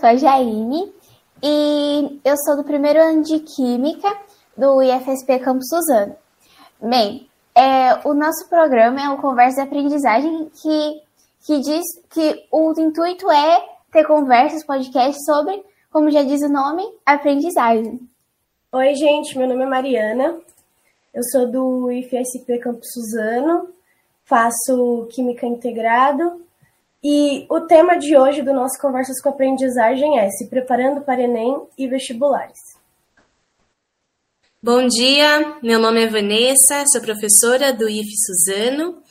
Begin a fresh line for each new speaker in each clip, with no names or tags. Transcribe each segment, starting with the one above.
sou a Jaine e eu sou do primeiro ano de Química do IFSP Campus Suzano. Bem, é, o nosso programa é o Conversa de Aprendizagem que, que diz que o intuito é ter conversas, podcasts sobre, como já diz o nome, aprendizagem.
Oi, gente, meu nome é Mariana, eu sou do IFSP Campus Suzano, faço Química Integrado e o tema de hoje do nosso Conversas com Aprendizagem é se preparando para Enem e vestibulares.
Bom dia, meu nome é Vanessa, sou professora do IF Suzano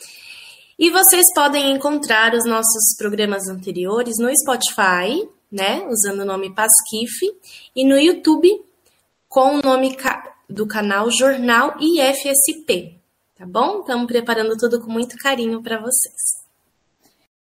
e vocês podem encontrar os nossos programas anteriores no Spotify, né, usando o nome Pasquif, e no YouTube com o nome do canal Jornal IFSP, tá bom? Estamos preparando tudo com muito carinho para vocês.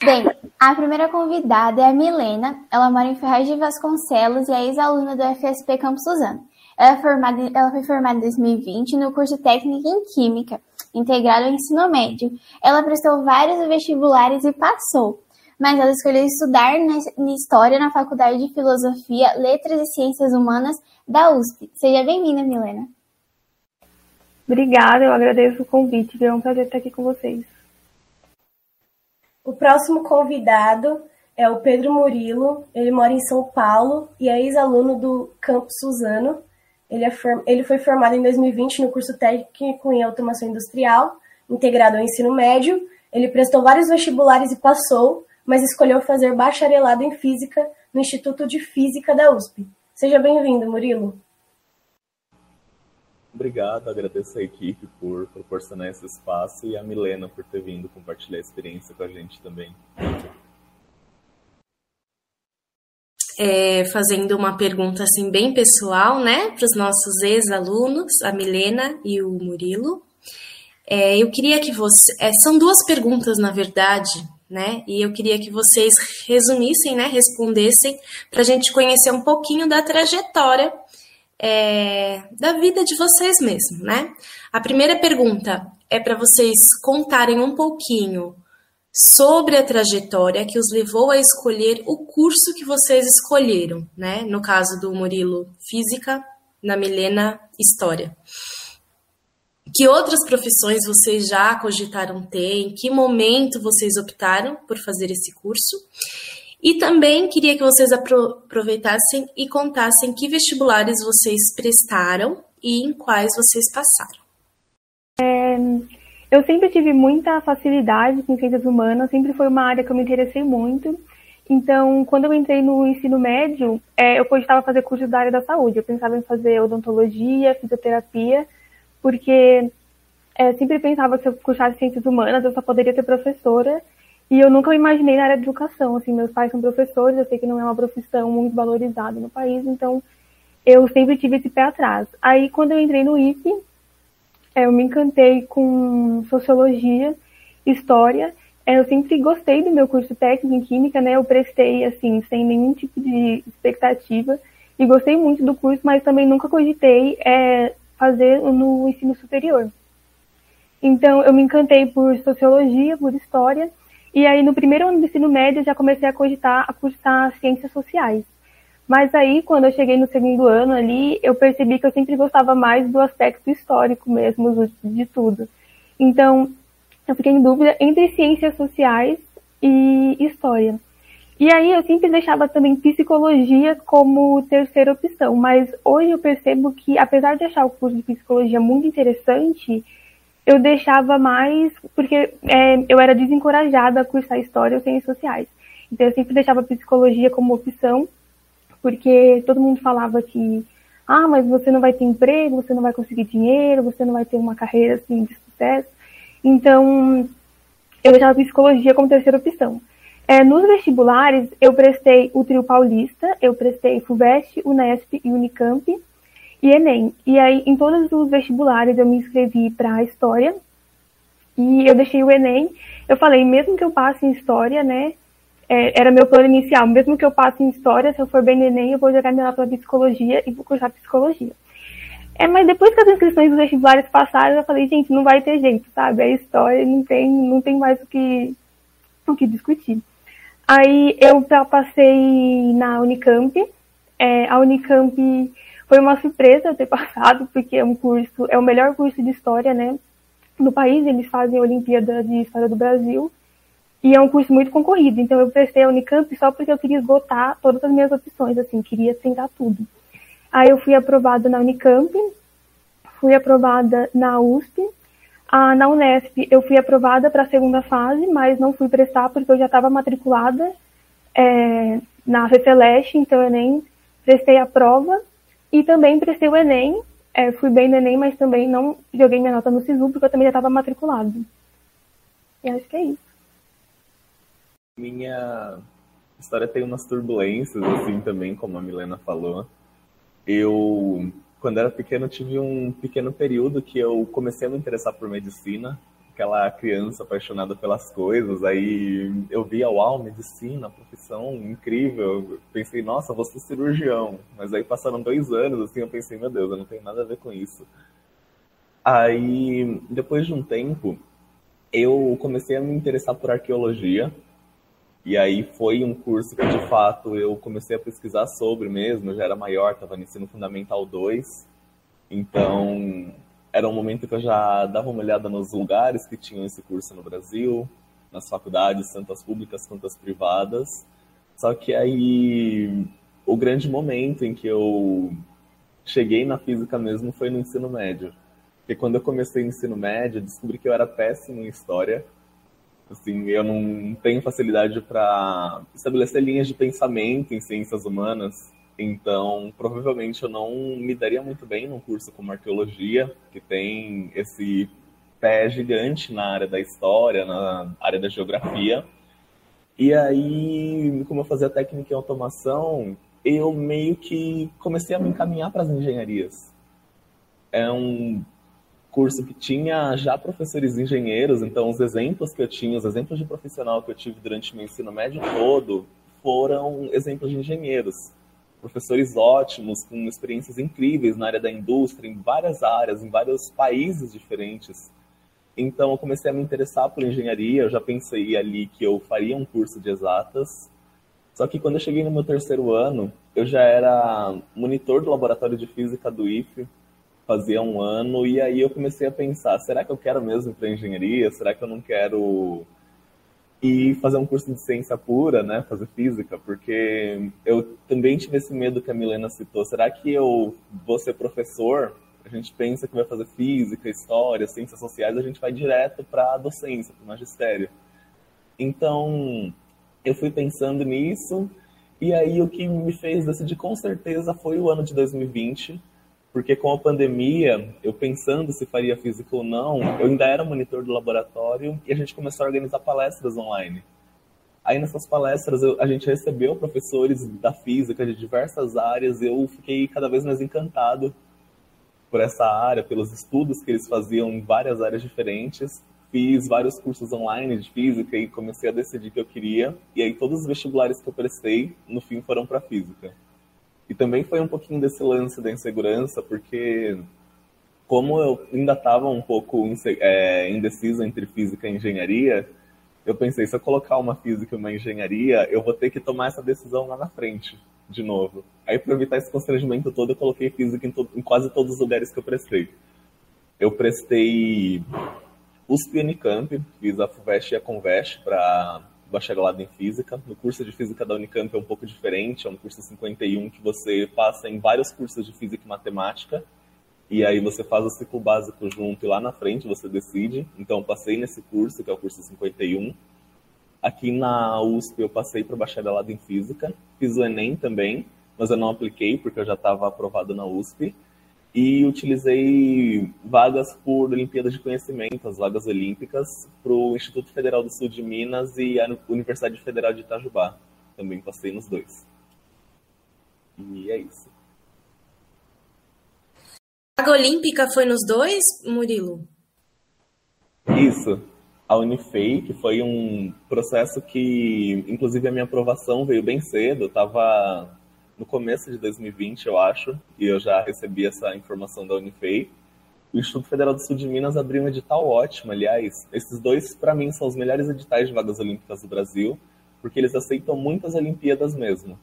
Bem, a primeira convidada é a Milena. Ela mora em Ferraz de Vasconcelos e é ex-aluna do FSP Campos Suzano. Ela, é formada, ela foi formada em 2020 no curso técnico em Química, integrado ao ensino médio. Ela prestou vários vestibulares e passou, mas ela escolheu estudar na História na Faculdade de Filosofia, Letras e Ciências Humanas da USP. Seja bem-vinda, Milena.
Obrigada, eu agradeço o convite. É um prazer estar aqui com vocês.
O próximo convidado é o Pedro Murilo. Ele mora em São Paulo e é ex-aluno do Campus Suzano. Ele, é ele foi formado em 2020 no curso técnico em automação industrial, integrado ao ensino médio. Ele prestou vários vestibulares e passou, mas escolheu fazer bacharelado em física no Instituto de Física da USP. Seja bem-vindo, Murilo.
Obrigado, agradeço a equipe por proporcionar esse espaço e a Milena por ter vindo compartilhar a experiência com a gente também.
É, fazendo uma pergunta assim bem pessoal, né, para os nossos ex-alunos, a Milena e o Murilo. É, eu queria que você, é, são duas perguntas na verdade, né, e eu queria que vocês resumissem, né, respondessem para a gente conhecer um pouquinho da trajetória é, da vida de vocês mesmo, né? A primeira pergunta é para vocês contarem um pouquinho sobre a trajetória que os levou a escolher o curso que vocês escolheram, né? No caso do Murilo, Física, na Milena, História. Que outras profissões vocês já cogitaram ter? Em que momento vocês optaram por fazer esse curso? E também queria que vocês aproveitassem e contassem que vestibulares vocês prestaram e em quais vocês passaram.
É, eu sempre tive muita facilidade com ciências humanas, sempre foi uma área que eu me interessei muito. Então, quando eu entrei no ensino médio, é, eu cogitava fazer curso da área da saúde. Eu pensava em fazer odontologia, fisioterapia, porque é, sempre pensava que se eu cursasse ciências humanas, eu só poderia ser professora e eu nunca me imaginei na área de educação, assim, meus pais são professores, eu sei que não é uma profissão muito valorizada no país, então eu sempre tive esse pé atrás. Aí quando eu entrei no IFE, é, eu me encantei com sociologia, história, é, eu sempre gostei do meu curso técnico em química, né, eu prestei, assim, sem nenhum tipo de expectativa, e gostei muito do curso, mas também nunca cogitei é, fazer no ensino superior. Então, eu me encantei por sociologia, por história, e aí, no primeiro ano do ensino médio, já comecei a cogitar a cursar ciências sociais. Mas aí, quando eu cheguei no segundo ano ali, eu percebi que eu sempre gostava mais do aspecto histórico mesmo, de tudo. Então, eu fiquei em dúvida entre ciências sociais e história. E aí eu sempre deixava também psicologia como terceira opção, mas hoje eu percebo que, apesar de achar o curso de psicologia muito interessante, eu deixava mais, porque é, eu era desencorajada a cursar História ou Ciências Sociais. Então eu sempre deixava Psicologia como opção, porque todo mundo falava que, ah, mas você não vai ter emprego, você não vai conseguir dinheiro, você não vai ter uma carreira assim de sucesso. Então, eu deixava Psicologia como terceira opção. É, nos vestibulares, eu prestei o Trio Paulista, eu prestei FUVEST, UNESP e Unicamp, e Enem. E aí, em todos os vestibulares, eu me inscrevi para História. E eu deixei o Enem. Eu falei, mesmo que eu passe em História, né? É, era meu plano inicial. Mesmo que eu passe em História, se eu for bem no Enem, eu vou jogar minha para Psicologia e vou cursar Psicologia. É, mas depois que as inscrições dos vestibulares passaram, eu falei, gente, não vai ter jeito, sabe? É História, não tem, não tem mais o que, o que discutir. Aí eu passei na Unicamp. É, a Unicamp foi uma surpresa eu ter passado, porque é um curso, é o melhor curso de história, né? No país, eles fazem a Olimpíada de História do Brasil. E é um curso muito concorrido. Então eu prestei a Unicamp só porque eu queria esgotar todas as minhas opções, assim, queria tentar tudo. Aí eu fui aprovada na Unicamp, fui aprovada na USP, ah, na Unesp eu fui aprovada para a segunda fase, mas não fui prestar porque eu já estava matriculada é, na CCLeste, então eu nem prestei a prova. E também prestei o Enem, é, fui bem no Enem, mas também não joguei minha nota no SISU porque eu também já estava matriculada. E acho que é isso.
Minha história tem umas turbulências, assim, também, como a Milena falou. Eu quando era pequeno, tive um pequeno período que eu comecei a me interessar por medicina, aquela criança apaixonada pelas coisas. Aí eu via, uau, medicina, profissão incrível. Pensei, nossa, vou ser cirurgião. Mas aí passaram dois anos, assim, eu pensei, meu Deus, eu não tenho nada a ver com isso. Aí, depois de um tempo, eu comecei a me interessar por arqueologia. E aí foi um curso que, de fato, eu comecei a pesquisar sobre mesmo. Eu já era maior, estava no ensino fundamental 2. Então, era um momento que eu já dava uma olhada nos lugares que tinham esse curso no Brasil, nas faculdades, tanto as públicas quanto as privadas. Só que aí, o grande momento em que eu cheguei na física mesmo foi no ensino médio. Porque quando eu comecei o ensino médio, descobri que eu era péssimo em história Assim, eu não tenho facilidade para estabelecer linhas de pensamento em ciências humanas, então provavelmente eu não me daria muito bem num curso como arqueologia, que tem esse pé gigante na área da história, na área da geografia. E aí, como eu fazia técnica em automação, eu meio que comecei a me encaminhar para as engenharias. É um curso que tinha já professores engenheiros, então os exemplos que eu tinha, os exemplos de profissional que eu tive durante meu ensino médio todo, foram exemplos de engenheiros. Professores ótimos, com experiências incríveis na área da indústria, em várias áreas, em vários países diferentes. Então eu comecei a me interessar por engenharia, eu já pensei ali que eu faria um curso de exatas. Só que quando eu cheguei no meu terceiro ano, eu já era monitor do laboratório de física do IFE, fazia um ano, e aí eu comecei a pensar, será que eu quero mesmo para engenharia? Será que eu não quero ir fazer um curso de ciência pura, né, fazer física? Porque eu também tive esse medo que a Milena citou, será que eu vou ser professor? A gente pensa que vai fazer física, história, ciências sociais, a gente vai direto para a docência, para o magistério. Então, eu fui pensando nisso, e aí o que me fez decidir com certeza foi o ano de 2020, porque com a pandemia, eu pensando se faria física ou não, eu ainda era monitor do laboratório e a gente começou a organizar palestras online. Aí nessas palestras eu, a gente recebeu professores da física de diversas áreas eu fiquei cada vez mais encantado por essa área, pelos estudos que eles faziam em várias áreas diferentes. Fiz vários cursos online de física e comecei a decidir que eu queria. E aí todos os vestibulares que eu prestei, no fim, foram para física. E também foi um pouquinho desse lance da insegurança, porque como eu ainda estava um pouco é, indeciso entre física e engenharia, eu pensei, se eu colocar uma física e uma engenharia, eu vou ter que tomar essa decisão lá na frente, de novo. Aí, para evitar esse constrangimento todo, eu coloquei física em, em, quase todos os lugares que eu prestei. Eu prestei USP e Unicamp, fiz a FUVEST e a CONVEST para bacharelado em física. No curso de física da Unicamp é um pouco diferente, é um curso 51 que você passa em vários cursos de física e matemática. E aí você faz o ciclo básico junto e lá na frente você decide. Então passei nesse curso, que é o curso 51. Aqui na USP eu passei para bacharelado em física. Fiz o ENEM também, mas eu não apliquei porque eu já estava aprovado na USP e utilizei vagas por Olimpíadas de Conhecimento, as vagas olímpicas, para o Instituto Federal do Sul de Minas e a Universidade Federal de Itajubá. Também passei nos dois. E é isso.
A vaga olímpica foi nos dois, Murilo?
Isso. A Unifei, que foi um processo que, inclusive, a minha aprovação veio bem cedo. Eu estava no começo de 2020, eu acho, e eu já recebi essa informação da Unifei. O Instituto Federal do Sul de Minas abriu um edital ótimo, aliás. Esses dois, para mim, são os melhores editais de vagas olímpicas do Brasil, porque eles aceitam muitas Olimpíadas mesmo.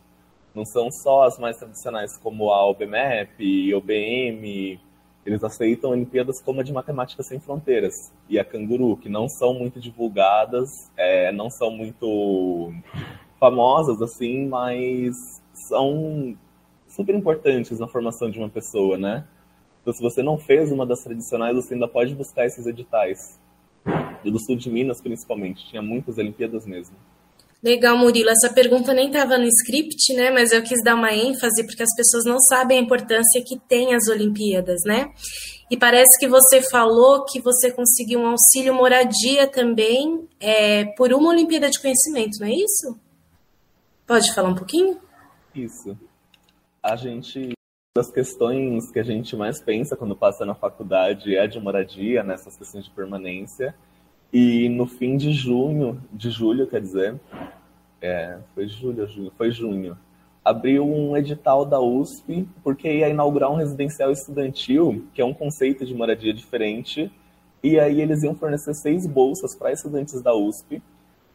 Não são só as mais tradicionais como a OBMEP, OBM, eles aceitam Olimpíadas como a de Matemática Sem Fronteiras e a Canguru, que não são muito divulgadas, é, não são muito famosas assim, mas são super importantes na formação de uma pessoa, né? Então, se você não fez uma das tradicionais, você ainda pode buscar esses editais. E do sul de Minas, principalmente, tinha muitas Olimpíadas mesmo.
Legal, Murilo. Essa pergunta nem estava no script, né? Mas eu quis dar uma ênfase porque as pessoas não sabem a importância que tem as Olimpíadas, né? E parece que você falou que você conseguiu um auxílio moradia também é, por uma Olimpíada de Conhecimento, não é isso? Pode falar um pouquinho?
Isso. A gente das questões que a gente mais pensa quando passa na faculdade é de moradia, nessas né, questões de permanência. E no fim de junho, de julho, quer dizer, é, foi julho, junho, foi junho, abriu um edital da USP porque ia inaugurar um residencial estudantil, que é um conceito de moradia diferente, e aí eles iam fornecer seis bolsas para estudantes da USP,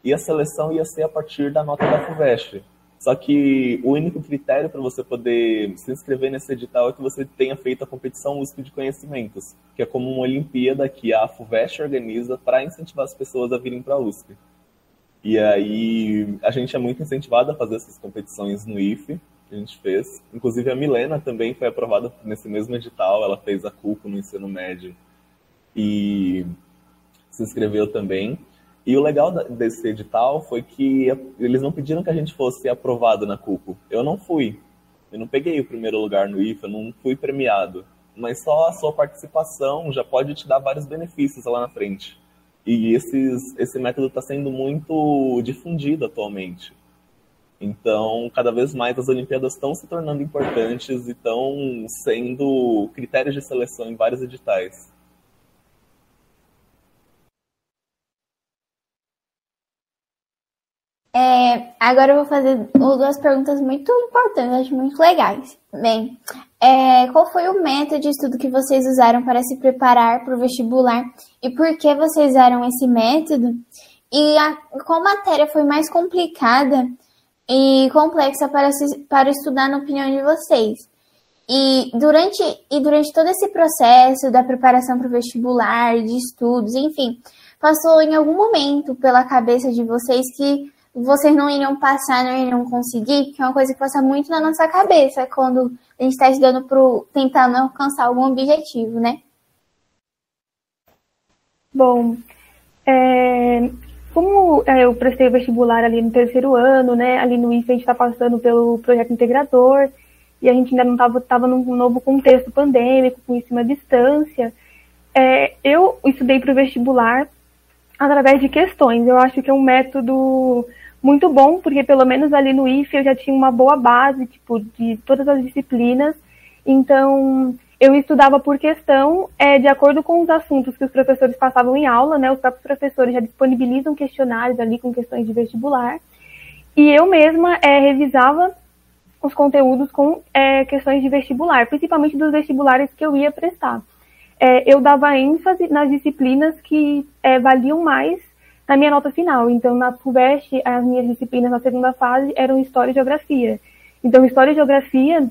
e a seleção ia ser a partir da nota da FUVEST. Só que o único critério para você poder se inscrever nesse edital é que você tenha feito a competição USP de conhecimentos, que é como uma Olimpíada que a FUVEST organiza para incentivar as pessoas a virem para a USP. E aí a gente é muito incentivado a fazer essas competições no IFE, que a gente fez. Inclusive a Milena também foi aprovada nesse mesmo edital, ela fez a CUCO no ensino médio e se inscreveu também. E o legal desse edital foi que eles não pediram que a gente fosse aprovado na CUPO. Eu não fui. Eu não peguei o primeiro lugar no IFA, não fui premiado. Mas só a sua participação já pode te dar vários benefícios lá na frente. E esses, esse método está sendo muito difundido atualmente. Então, cada vez mais as Olimpíadas estão se tornando importantes e estão sendo critérios de seleção em vários editais.
É, agora eu vou fazer duas perguntas muito importantes, acho muito legais. Bem, é, qual foi o método de estudo que vocês usaram para se preparar para o vestibular e por que vocês usaram esse método? E a, qual matéria foi mais complicada e complexa para, se, para estudar na opinião de vocês? E durante, e durante todo esse processo da preparação para o vestibular, de estudos, enfim, passou em algum momento pela cabeça de vocês que vocês não iriam passar, não iriam conseguir, que é uma coisa que passa muito na nossa cabeça quando a gente está estudando pro, tentando alcançar algum objetivo, né?
Bom, é, como é, eu prestei o vestibular ali no terceiro ano, né? Ali no IFE a gente está passando pelo projeto integrador e a gente ainda não estava tava num novo contexto pandêmico, com ensino à distância. É, eu estudei para o vestibular através de questões. Eu acho que é um método muito bom, porque pelo menos ali no IFE eu já tinha uma boa base, tipo, de todas as disciplinas. Então, eu estudava por questão, é, de acordo com os assuntos que os professores passavam em aula, né? Os próprios professores já disponibilizam questionários ali com questões de vestibular. E eu mesma é, revisava os conteúdos com é, questões de vestibular, principalmente dos vestibulares que eu ia prestar. É, eu dava ênfase nas disciplinas que é, valiam mais na minha nota final. Então, na FUVEST, as minhas disciplinas na segunda fase eram História e Geografia. Então, História e Geografia,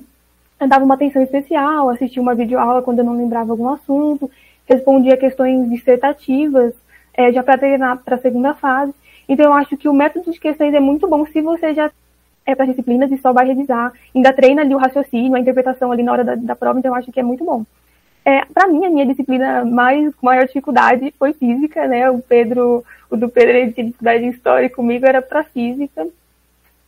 eu dava uma atenção especial, assistia uma videoaula quando eu não lembrava algum assunto, respondia questões dissertativas, é, já para treinar para a segunda fase. Então, eu acho que o método de questões é muito bom se você já é para disciplinas e só vai revisar, ainda treina ali o raciocínio, a interpretação ali na hora da, da prova, então eu acho que é muito bom. É, para mim, a minha disciplina mais maior dificuldade foi física, né? O Pedro, o do Pedro ele tinha dificuldade em história comigo era para física.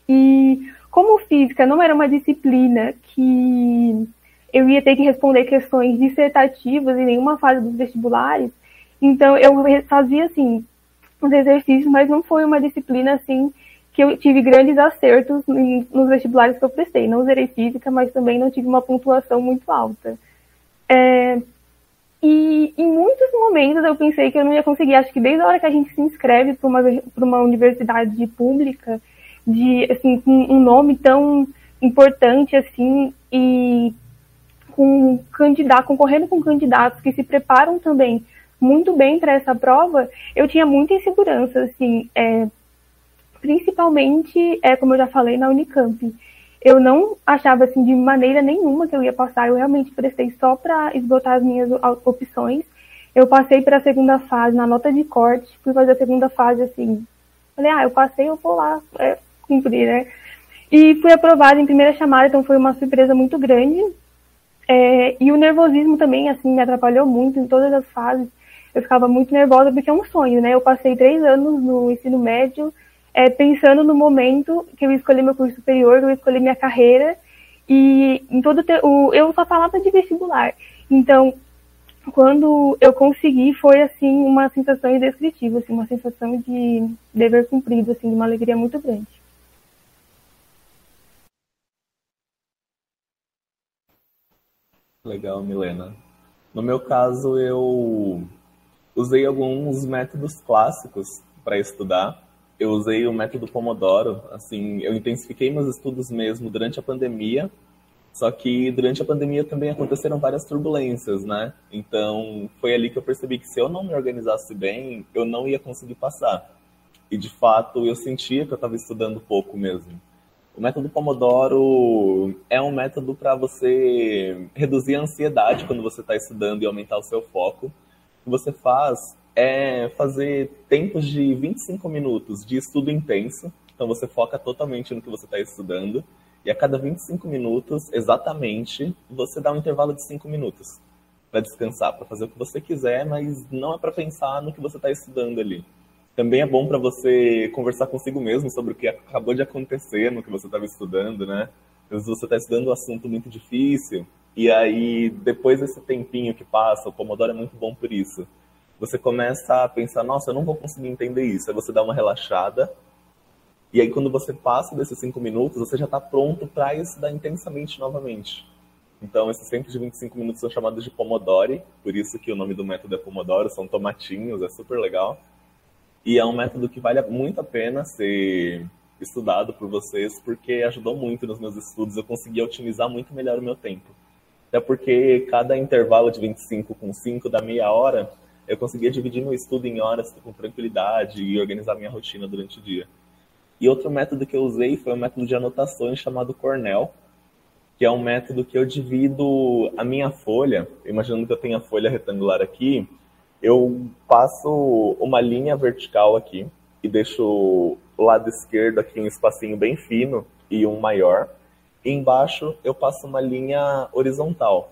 E como física não era uma disciplina que eu ia ter que responder questões dissertativas em nenhuma fase dos vestibulares, então eu fazia assim os exercícios, mas não foi uma disciplina assim que eu tive grandes acertos nos vestibulares que eu prestei. Não zerei física, mas também não tive uma pontuação muito alta. É, e em muitos momentos eu pensei que eu não ia conseguir. Acho que desde a hora que a gente se inscreve para uma, uma universidade pública, de assim, com um nome tão importante assim, e com candidato, concorrendo com candidatos que se preparam também muito bem para essa prova, eu tinha muita insegurança, assim, é, principalmente, é, como eu já falei, na Unicamp. Eu não achava assim de maneira nenhuma que eu ia passar, eu realmente prestei só para esgotar as minhas opções. Eu passei para a segunda fase na nota de corte, fui fazer a segunda fase assim. Falei, ah, eu passei, eu vou lá é, cumprir, né? E fui aprovada em primeira chamada, então foi uma surpresa muito grande. É, e o nervosismo também, assim, me atrapalhou muito em todas as fases. Eu ficava muito nervosa porque é um sonho, né? Eu passei três anos no ensino médio é, pensando no momento que eu escolhi meu curso superior, que eu escolhi minha carreira. E em todo o... eu só falava de vestibular. Então, quando eu consegui, foi, assim, uma sensação indescritível, assim, uma sensação de dever cumprido, assim, de uma alegria muito grande.
Legal, Milena. No meu caso, eu usei alguns métodos clássicos para estudar. Eu usei o método Pomodoro, assim, eu intensifiquei meus estudos mesmo durante a pandemia. Só que durante a pandemia também aconteceram várias turbulências, né? Então, foi ali que eu percebi que se eu não me organizasse bem, eu não ia conseguir passar. E de fato, eu sentia que eu estava estudando pouco mesmo. O método Pomodoro é um método para você reduzir a ansiedade quando você está estudando e aumentar o seu foco. Você faz é fazer tempos de 25 minutos de estudo intenso. Então você foca totalmente no que você está estudando. E a cada 25 minutos, exatamente, você dá um intervalo de 5 minutos para descansar, para fazer o que você quiser, mas não é para pensar no que você está estudando ali. Também é bom para você conversar consigo mesmo sobre o que acabou de acontecer no que você estava estudando, né? Às vezes você está estudando um assunto muito difícil, e aí depois desse tempinho que passa, o Pomodoro é muito bom por isso. Você começa a pensar, nossa, eu não vou conseguir entender isso. Aí você dá uma relaxada, e aí quando você passa desses cinco minutos, você já está pronto para estudar intensamente novamente. Então, esses tempos de 25 minutos são chamados de Pomodori, por isso que o nome do método é Pomodoro, são tomatinhos, é super legal. E é um método que vale muito a pena ser estudado por vocês, porque ajudou muito nos meus estudos. Eu consegui otimizar muito melhor o meu tempo. Até porque cada intervalo de 25 com 5 da meia hora, eu conseguia dividir meu estudo em horas com tranquilidade e organizar minha rotina durante o dia. E outro método que eu usei foi o método de anotações chamado Cornell, que é um método que eu divido a minha folha, imaginando que eu tenho a folha retangular aqui, eu passo uma linha vertical aqui e deixo o lado esquerdo aqui um espacinho bem fino e um maior. E embaixo eu passo uma linha horizontal.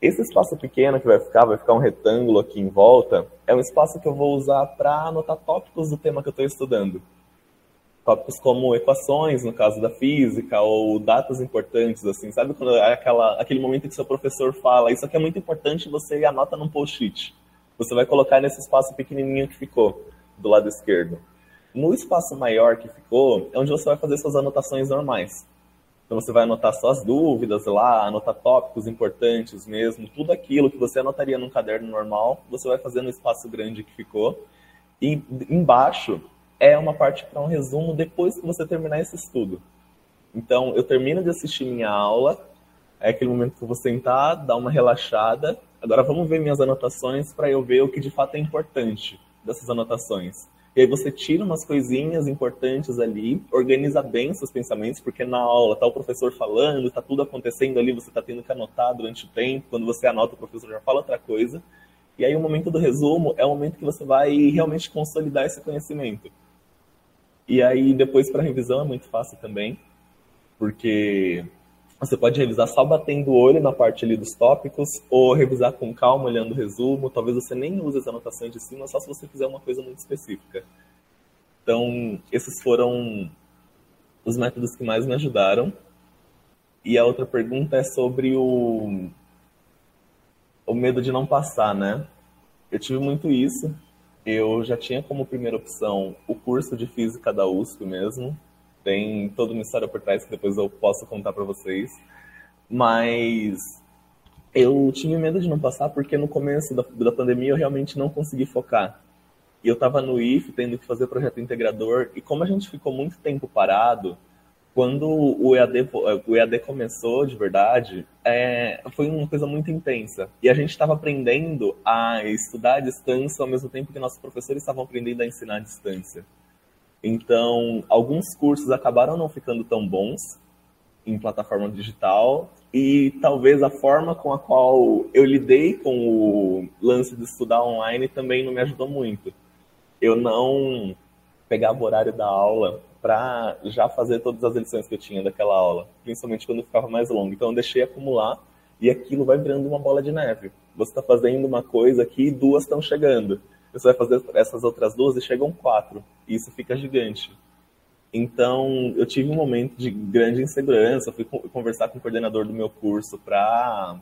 Esse espaço pequeno que vai ficar, vai ficar um retângulo aqui em volta, é um espaço que eu vou usar para anotar tópicos do tema que eu estou estudando. Tópicos como equações, no caso da física, ou datas importantes, assim, sabe quando é aquela, aquele momento que seu professor fala, isso aqui é muito importante, você anota num post-it você vai colocar nesse espaço pequenininho que ficou do lado esquerdo. No espaço maior que ficou, é onde você vai fazer suas anotações normais. Então você vai anotar suas dúvidas lá, anotar tópicos importantes mesmo, tudo aquilo que você anotaria num caderno normal, você vai fazer no espaço grande que ficou. E embaixo é uma parte para um resumo depois que você terminar esse estudo. Então eu termino de assistir minha aula, é aquele momento que eu vou sentar, dar uma relaxada Agora vamos ver minhas anotações para eu ver o que de fato é importante dessas anotações. E aí você tira umas coisinhas importantes ali, organiza bem seus pensamentos, porque na aula tá o professor falando, tá tudo acontecendo ali, você tá tendo que anotar durante o tempo. Quando você anota, o professor já fala outra coisa. E aí o momento do resumo é o momento que você vai realmente consolidar esse conhecimento. E aí depois para revisão é muito fácil também, porque você pode revisar só batendo o olho na parte ali dos tópicos, ou revisar com calma, olhando o resumo. Talvez você nem use as anotações de cima, só se você fizer uma coisa muito específica. Então, esses foram os métodos que mais me ajudaram. E a outra pergunta é sobre o, o medo de não passar, né? Eu tive muito isso. Eu já tinha como primeira opção o curso de física da USP mesmo, tem toda uma história por trás que depois eu posso contar para vocês. Mas eu tive medo de não passar porque no começo da, da pandemia eu realmente não consegui focar. E eu estava no IF tendo que fazer projeto integrador e como a gente ficou muito tempo parado, quando o EAD, o EAD começou de verdade, é, foi uma coisa muito intensa. E a gente estava aprendendo a estudar à distância ao mesmo tempo que nossos professores estavam aprendendo a ensinar à distância. Então, alguns cursos acabaram não ficando tão bons em plataforma digital e talvez a forma com a qual eu lidei com o lance de estudar online também não me ajudou muito. Eu não pegava o horário da aula para já fazer todas as lições que eu tinha daquela aula, principalmente quando ficava mais longo. Então eu deixei acumular e aquilo vai virando uma bola de neve. Você está fazendo uma coisa aqui e duas estão chegando. Você vai fazer essas outras duas e chegam quatro. E isso fica gigante. Então, eu tive um momento de grande insegurança. Fui conversar com o coordenador do meu curso para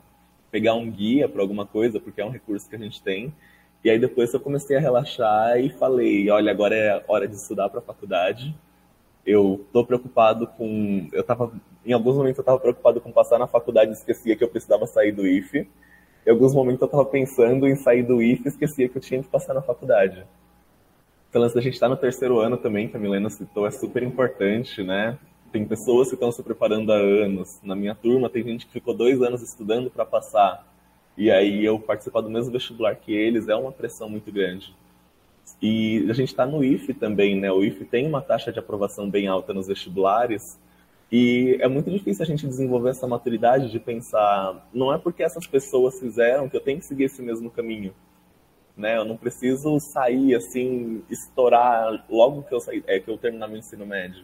pegar um guia para alguma coisa, porque é um recurso que a gente tem. E aí depois eu comecei a relaxar e falei, olha, agora é hora de estudar para a faculdade. Eu tô preocupado com, eu tava em alguns momentos eu estava preocupado com passar na faculdade e esquecia que eu precisava sair do IFE. Em alguns momentos eu estava pensando em sair do IFE e esquecia que eu tinha que passar na faculdade. Então, a gente está no terceiro ano também, que a Milena citou, é super importante, né? Tem pessoas que estão se preparando há anos. Na minha turma, tem gente que ficou dois anos estudando para passar. E aí, eu participar do mesmo vestibular que eles é uma pressão muito grande. E a gente está no IFE também, né? O IFE tem uma taxa de aprovação bem alta nos vestibulares. E é muito difícil a gente desenvolver essa maturidade de pensar, não é porque essas pessoas fizeram que eu tenho que seguir esse mesmo caminho né? Eu não preciso sair assim, estourar logo que eu sair, é que eu terminar meu ensino médio.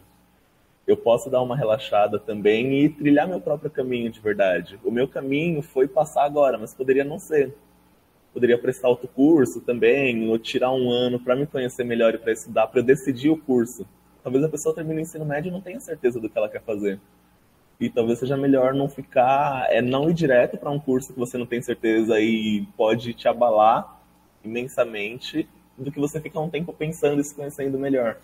Eu posso dar uma relaxada também e trilhar meu próprio caminho de verdade. O meu caminho foi passar agora, mas poderia não ser. Poderia prestar outro curso também, ou tirar um ano para me conhecer melhor e para estudar, para eu decidir o curso. Talvez a pessoa termine o ensino médio e não tenha certeza do que ela quer fazer. E talvez seja melhor não ficar, é não ir direto para um curso que você não tem certeza e pode te abalar imensamente do que você ficar um tempo pensando e se conhecendo melhor.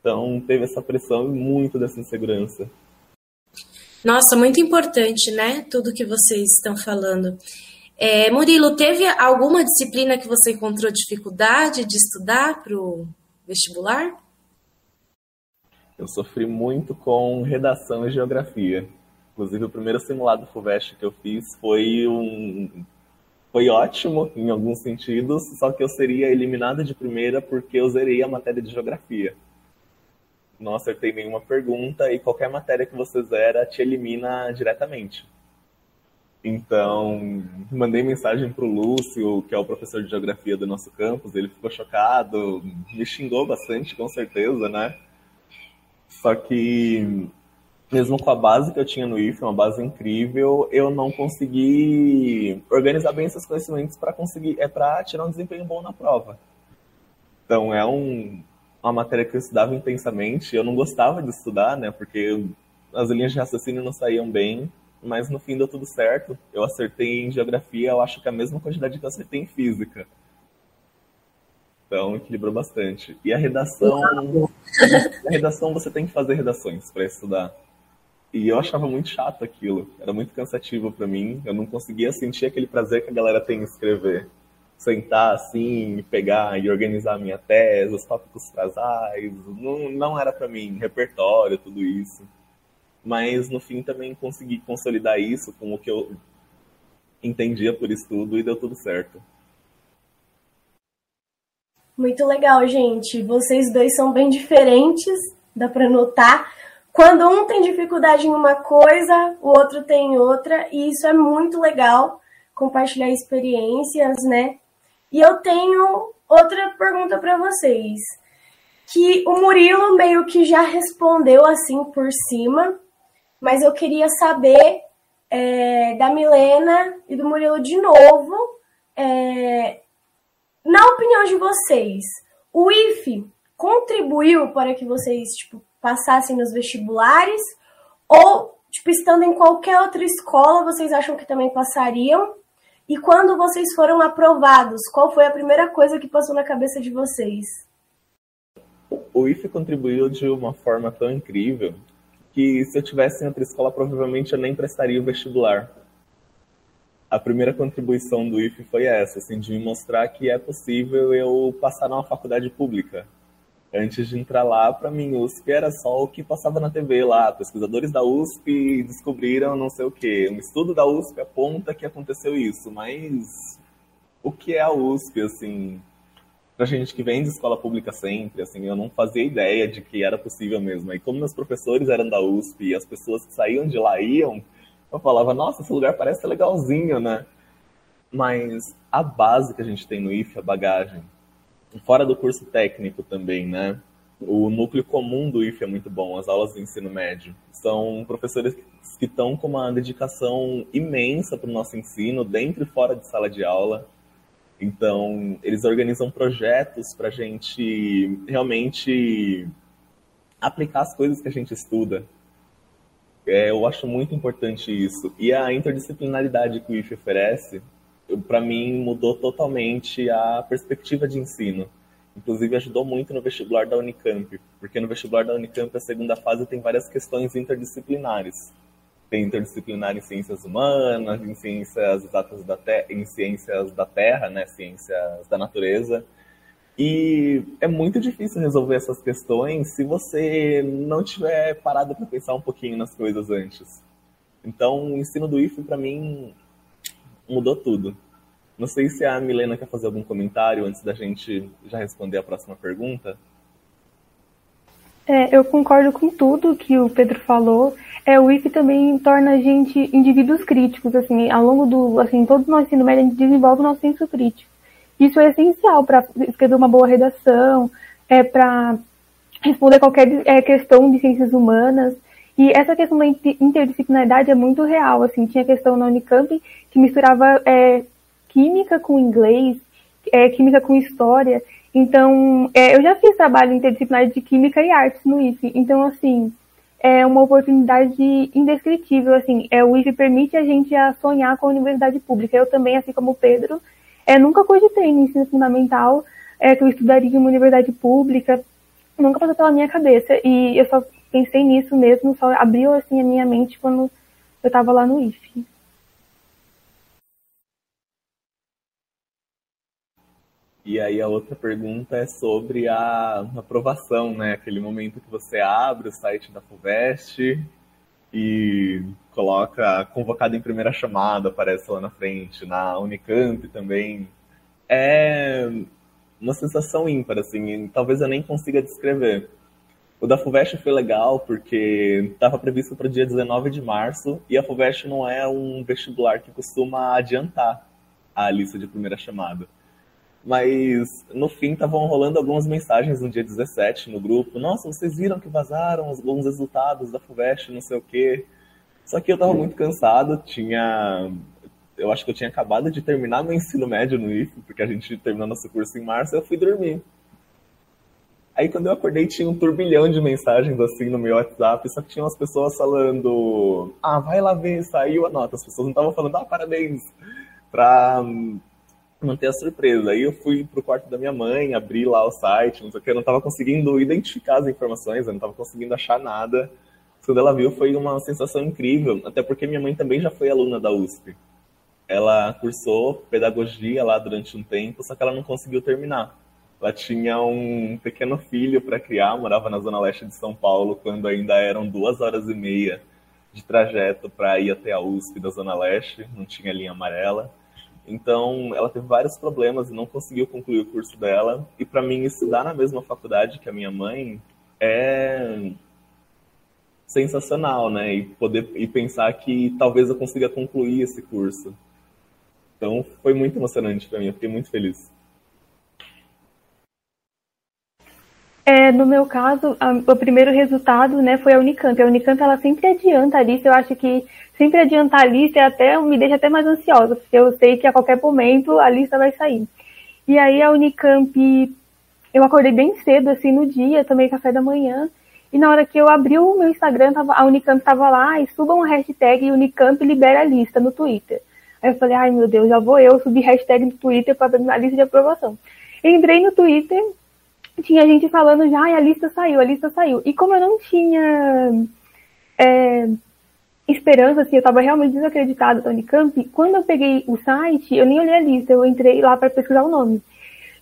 Então, teve essa pressão e muito dessa insegurança.
Nossa, muito importante, né? Tudo que vocês estão falando. É, Murilo, teve alguma disciplina que você encontrou dificuldade de estudar para o vestibular?
Eu sofri muito com redação e geografia. Inclusive, o primeiro simulado FUVEST que eu fiz foi um foi ótimo em alguns sentidos, só que eu seria eliminada de primeira porque eu zerei a matéria de geografia. Não acertei nenhuma pergunta e qualquer matéria que você zera te elimina diretamente. Então, mandei mensagem para o Lúcio, que é o professor de geografia do nosso campus, ele ficou chocado, me xingou bastante, com certeza, né? Só que mesmo com a base que eu tinha no IF, uma base incrível, eu não consegui organizar bem esses conhecimentos para conseguir é para tirar um desempenho bom na prova. Então é um, uma matéria que eu estudava intensamente. Eu não gostava de estudar, né? Porque as linhas de raciocínio não saíam bem, mas no fim deu tudo certo. Eu acertei em geografia, eu acho que a mesma quantidade que eu acertei em física. Então equilibrou bastante. E a redação, a redação você tem que fazer redações para estudar. E eu achava muito chato aquilo. Era muito cansativo para mim. Eu não conseguia sentir aquele prazer que a galera tem em escrever. Sentar assim, pegar e organizar a minha tese, os tópicos frasais. Não, não era para mim. Repertório, tudo isso. Mas no fim também consegui consolidar isso com o que eu entendia por estudo e deu tudo certo.
Muito legal, gente. Vocês dois são bem diferentes, dá para notar quando um tem dificuldade em uma coisa, o outro tem outra, e isso é muito legal, compartilhar experiências, né? E eu tenho outra pergunta para vocês, que o Murilo meio que já respondeu assim por cima, mas eu queria saber é, da Milena e do Murilo de novo, é, na opinião de vocês, o IFE contribuiu para que vocês tipo, passassem nos vestibulares? Ou, tipo, estando em qualquer outra escola, vocês acham que também passariam? E quando vocês foram aprovados, qual foi a primeira coisa que passou na cabeça de vocês?
O IFE contribuiu de uma forma tão incrível que se eu tivesse em outra escola, provavelmente eu nem prestaria o vestibular. A primeira contribuição do IFE foi essa, assim, de me mostrar que é possível eu passar numa faculdade pública, antes de entrar lá, para mim, USP era só o que passava na TV lá. Pesquisadores da USP descobriram não sei o quê. Um estudo da USP aponta que aconteceu isso, mas o que é a USP, assim? pra gente que vem de escola pública sempre, assim, eu não fazia ideia de que era possível mesmo. E como meus professores eram da USP e as pessoas que saíam de lá iam, eu falava, nossa, esse lugar parece legalzinho, né? Mas a base que a gente tem no IF, a bagagem, fora do curso técnico também, né? O núcleo comum do IF é muito bom, as aulas do ensino médio. São professores que estão com uma dedicação imensa para o nosso ensino, dentro e fora de sala de aula. Então, eles organizam projetos para a gente realmente aplicar as coisas que a gente estuda. É, eu acho muito importante isso. E a interdisciplinaridade que o IF oferece, para mim, mudou totalmente a perspectiva de ensino. Inclusive, ajudou muito no vestibular da Unicamp, porque no vestibular da Unicamp, a segunda fase tem várias questões interdisciplinares tem interdisciplinar em ciências humanas, em ciências exatas da terra, em ciências da terra, né, ciências da natureza. E é muito difícil resolver essas questões se você não tiver parado para pensar um pouquinho nas coisas antes. Então, o ensino do IF para mim mudou tudo. Não sei se a Milena quer fazer algum comentário antes da gente já responder a próxima pergunta.
É, eu concordo com tudo que o Pedro falou. É, o IF também torna a gente indivíduos críticos, assim, ao longo do, assim, todo o nosso ensino médio a gente desenvolve o nosso senso crítico. Isso é essencial para escrever uma boa redação, é para responder qualquer é, questão de ciências humanas. E essa questão da interdisciplinaridade é muito real, assim, tinha questão na Unicamp que misturava é, química com inglês, é, química com história. Então, é, eu já fiz trabalho interdisciplinar de química e artes no IF. Então, assim, é uma oportunidade indescritível, assim, é, o IFE permite a gente a sonhar com a universidade pública. Eu também, assim como o Pedro, é, nunca cogitei no ensino fundamental é, que eu estudaria em uma universidade pública, nunca passou pela minha cabeça, e eu só pensei nisso mesmo, só abriu, assim, a minha mente quando eu estava lá no IFE.
E aí a outra pergunta é sobre a aprovação, né? Aquele momento que você abre o site da FUVEST e coloca convocado em primeira chamada, aparece lá na frente, na Unicamp também. É uma sensação ímpar, assim, talvez eu nem consiga descrever. O da FUVEST foi legal porque estava previsto para o dia 19 de março e a FUVEST não é um vestibular que costuma adiantar a lista de primeira chamada. Mas no fim estavam rolando algumas mensagens no dia 17 no grupo. Nossa, vocês viram que vazaram alguns resultados da FUVEST, não sei o quê. Só que eu tava muito cansado, tinha. Eu acho que eu tinha acabado de terminar meu ensino médio no IF, porque a gente terminou nosso curso em março, eu fui dormir. Aí quando eu acordei tinha um turbilhão de mensagens assim no meu WhatsApp, só que tinha umas pessoas falando, ah, vai lá ver, saiu a nota. As pessoas não estavam falando, ah, parabéns, pra manter a surpresa. Aí eu fui pro quarto da minha mãe, abri lá o site, não sei o que, eu não estava conseguindo identificar as informações, eu não estava conseguindo achar nada. Quando ela viu, foi uma sensação incrível, até porque minha mãe também já foi aluna da USP. Ela cursou pedagogia lá durante um tempo, só que ela não conseguiu terminar. Ela tinha um pequeno filho para criar, morava na zona leste de São Paulo, quando ainda eram duas horas e meia de trajeto para ir até a USP da zona leste, não tinha linha amarela. Então, ela teve vários problemas e não conseguiu concluir o curso dela. E para mim, estudar na mesma faculdade que a minha mãe é sensacional, né? E poder e pensar que talvez eu consiga concluir esse curso. Então, foi muito emocionante para mim. Eu fiquei muito feliz.
É, no meu caso, a, o primeiro resultado, né, foi a Unicamp. A Unicamp, ela sempre adianta a lista. Eu acho que sempre adiantar a lista é até, me deixa até mais ansiosa, porque eu sei que a qualquer momento a lista vai sair. E aí a Unicamp, eu acordei bem cedo, assim, no dia, tomei café da manhã, e na hora que eu abri o meu Instagram, tava, a Unicamp tava lá, e suba uma hashtag Unicamp libera a lista no Twitter. Aí eu falei, ai meu Deus, já vou eu subir hashtag no Twitter para a lista de aprovação. Entrei no Twitter, tinha gente falando já, a lista saiu, a lista saiu. E como eu não tinha é, esperança, assim, eu estava realmente desacreditada da Unicamp, quando eu peguei o site, eu nem olhei a lista, eu entrei lá para pesquisar o nome.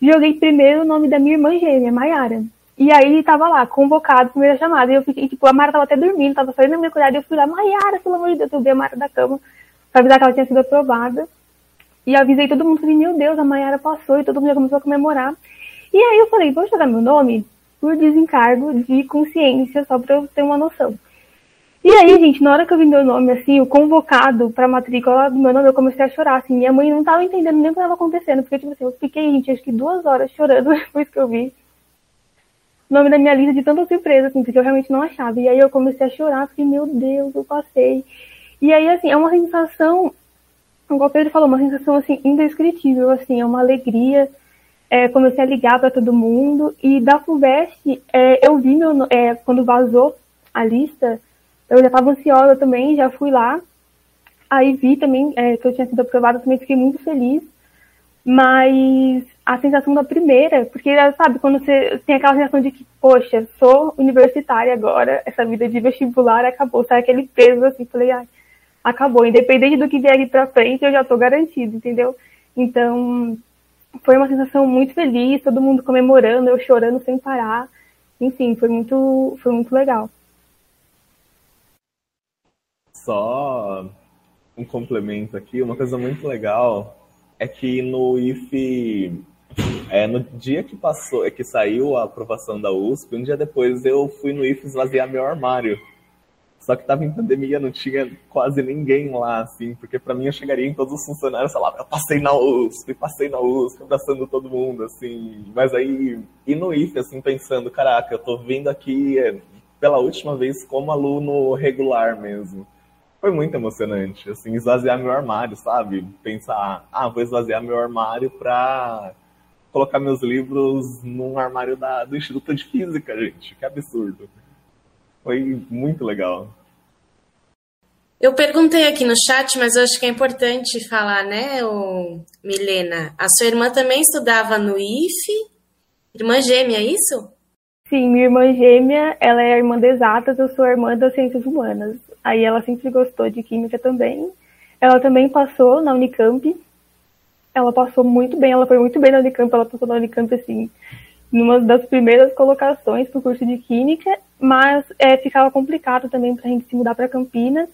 Joguei primeiro o nome da minha irmã gêmea, Mayara. E aí tava lá, convocado, primeira chamada. E eu fiquei, tipo, a Mara tava até dormindo, tava saindo da minha cuidado. Eu fui lá, Mayara, pelo amor de Deus, eu vi a Mara da cama pra avisar que ela tinha sido aprovada. E avisei todo mundo, falei, meu Deus, a Mayara passou, e todo mundo já começou a comemorar. E aí eu falei, vou jogar meu nome por desencargo de consciência, só para eu ter uma noção. E aí, gente, na hora que eu vi meu nome, assim, o convocado pra matrícula do meu nome, eu comecei a chorar, assim. Minha mãe não tava entendendo nem o que estava acontecendo, porque, tipo assim, eu fiquei, gente, acho que duas horas chorando depois que eu vi o nome da minha lista de tanta surpresa, assim, porque eu realmente não achava. E aí eu comecei a chorar, porque, meu Deus, eu passei. E aí, assim, é uma sensação, como o Pedro falou, uma sensação, assim, indescritível, assim, é uma alegria. É, comecei a ligar para todo mundo. E da FUVEST, é, eu vi meu, é, quando vazou a lista, eu já estava ansiosa também, já fui lá. Aí vi também é, que eu tinha sido aprovada, também fiquei muito feliz. Mas a sensação da primeira, porque sabe, quando você tem aquela sensação de que, poxa, sou universitária agora, essa vida de vestibular acabou, sai aquele peso assim, falei, ai, acabou, independente do que vier aqui pra frente, eu já tô garantido, entendeu? Então, foi uma sensação muito feliz, todo mundo comemorando, eu chorando sem parar. Enfim, foi muito, foi muito legal.
Só um complemento aqui, uma coisa muito legal é que no IFE, é, no dia que passou, é que saiu a aprovação da USP, um dia depois eu fui no IFE esvaziar meu armário. Só que tava em pandemia, não tinha quase ninguém lá, assim, porque para mim eu chegaria em todos os funcionários, sei lá, eu passei na USP, passei na USP, abraçando todo mundo, assim. Mas aí, e no IFE, assim, pensando, caraca, eu tô vindo aqui é, pela última vez como aluno regular mesmo foi muito emocionante, assim, esvaziar meu armário, sabe? Pensar, ah, vou esvaziar meu armário pra colocar meus livros num armário da, do Instituto de Física, gente. Que absurdo. Foi muito legal.
Eu perguntei aqui no chat, mas eu acho que é importante falar, né, o Milena? A sua irmã também estudava no IFE? Irmã gêmea, é isso?
Sim, minha irmã gêmea, ela é a irmã de exatas, eu sou a irmã das ciências humanas. Aí ela sempre gostou de química também. Ela também passou na Unicamp. Ela passou muito bem, ela foi muito bem na Unicamp, ela passou na Unicamp, assim, numa das primeiras colocações para o curso de Química, mas é, ficava complicado também para a gente se mudar para Campinas.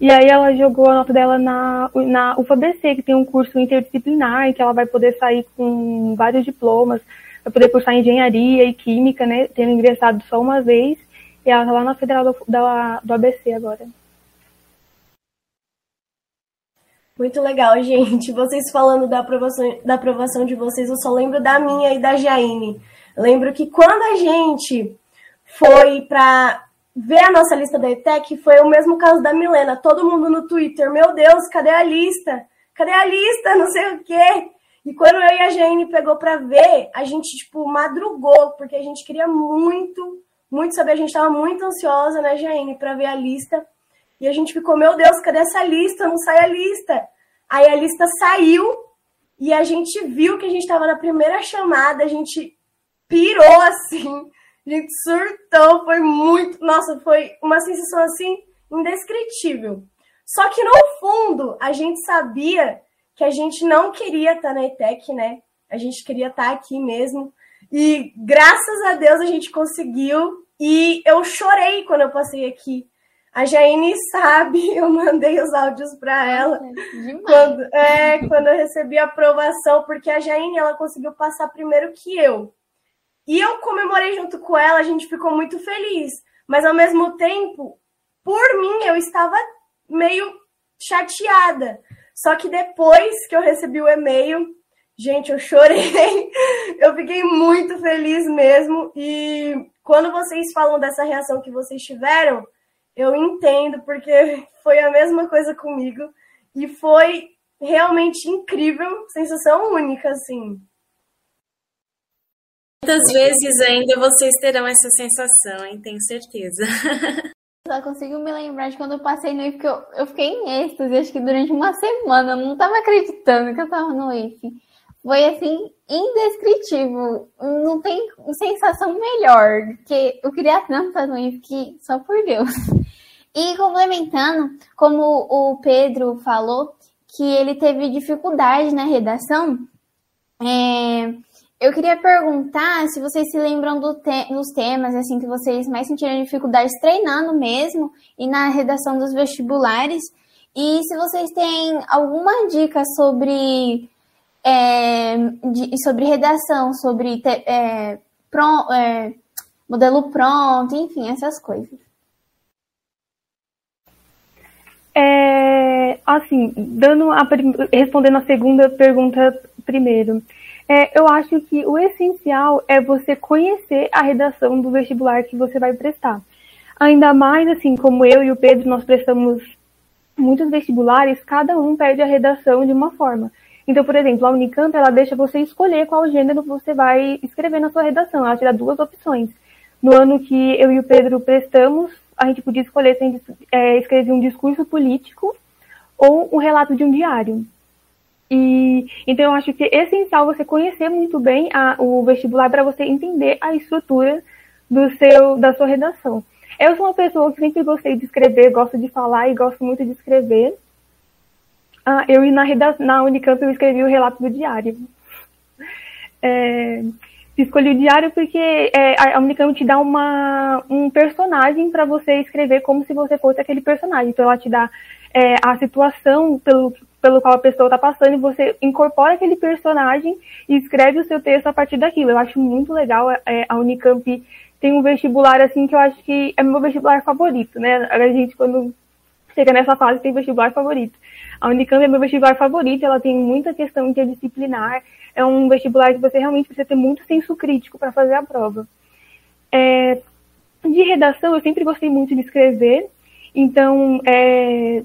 E aí ela jogou a nota dela na, na UFABC, que tem um curso interdisciplinar, em que ela vai poder sair com vários diplomas, para poder cursar engenharia e química, né? Tendo ingressado só uma vez. E ela tá lá na Federal do, da, do ABC agora.
Muito legal, gente. Vocês falando da aprovação, da aprovação de vocês, eu só lembro da minha e da Jaine. Lembro que quando a gente foi para ver a nossa lista da ETEC, foi o mesmo caso da Milena. Todo mundo no Twitter, meu Deus, cadê a lista? Cadê a lista? Não sei o quê. E quando eu e a Jane pegou para ver, a gente, tipo, madrugou, porque a gente queria muito, muito saber. A gente estava muito ansiosa, né, Jane, para ver a lista. E a gente ficou, meu Deus, cadê essa lista? Não sai a lista. Aí a lista saiu e a gente viu que a gente estava na primeira chamada, a gente pirou assim, a gente surtou, foi muito, nossa, foi uma sensação assim indescritível. Só que no fundo, a gente sabia que a gente não queria estar na ETEC, né? A gente queria estar aqui mesmo. E graças a Deus a gente conseguiu. E eu chorei quando eu passei aqui. A Jaine sabe, eu mandei os áudios para ela quando, é, quando eu recebi a aprovação, porque a Jaine ela conseguiu passar primeiro que eu. E eu comemorei junto com ela, a gente ficou muito feliz. Mas ao mesmo tempo, por mim, eu estava meio chateada, só que depois que eu recebi o e-mail, gente, eu chorei. eu fiquei muito feliz mesmo. E quando vocês falam dessa reação que vocês tiveram, eu entendo, porque foi a mesma coisa comigo. E foi realmente incrível, sensação única, assim.
Quantas vezes ainda vocês terão essa sensação, hein? Tenho certeza.
Só consigo me lembrar de quando eu passei no IF, que eu, eu fiquei em êxtase, acho que durante uma semana, eu não estava acreditando que eu estava no IF. Foi assim, indescritível. Não tem sensação melhor, que eu queria tanto estar no IF que só por Deus. E complementando, como o Pedro falou, que ele teve dificuldade na redação, é, eu queria perguntar se vocês se lembram do te dos temas assim que vocês mais sentiram dificuldades treinando mesmo e na redação dos vestibulares. E se vocês têm alguma dica sobre é, de, sobre redação, sobre te, é, é, modelo pronto, enfim, essas coisas.
É, assim, dando a, respondendo a segunda pergunta primeiro. É, eu acho que o essencial é você conhecer a redação do vestibular que você vai prestar. Ainda mais, assim, como eu e o Pedro, nós prestamos muitos vestibulares, cada um pede a redação de uma forma. Então, por exemplo, a Unicamp, ela deixa você escolher qual gênero você vai escrever na sua redação. Ela te dá duas opções. No ano que eu e o Pedro prestamos, a gente podia escolher se a gente é, escrever um discurso político ou um relato de um diário. E então eu acho que é essencial você conhecer muito bem a, o vestibular para você entender a estrutura do seu da sua redação. Eu sou uma pessoa que sempre gostei de escrever, gosto de falar e gosto muito de escrever. Ah, eu na, na Unicamp eu escrevi o relato do diário. É, escolhi o diário porque é, a Unicamp te dá uma, um personagem para você escrever como se você fosse aquele personagem. Então ela te dá é, a situação pelo, pelo qual a pessoa está passando e você incorpora aquele personagem e escreve o seu texto a partir daquilo. Eu acho muito legal. É, a Unicamp tem um vestibular assim que eu acho que é meu vestibular favorito, né? A gente quando chega nessa fase tem vestibular favorito. A Unicamp é meu vestibular favorito, ela tem muita questão interdisciplinar, é um vestibular que você realmente precisa ter muito senso crítico para fazer a prova. É, de redação, eu sempre gostei muito de escrever, então é,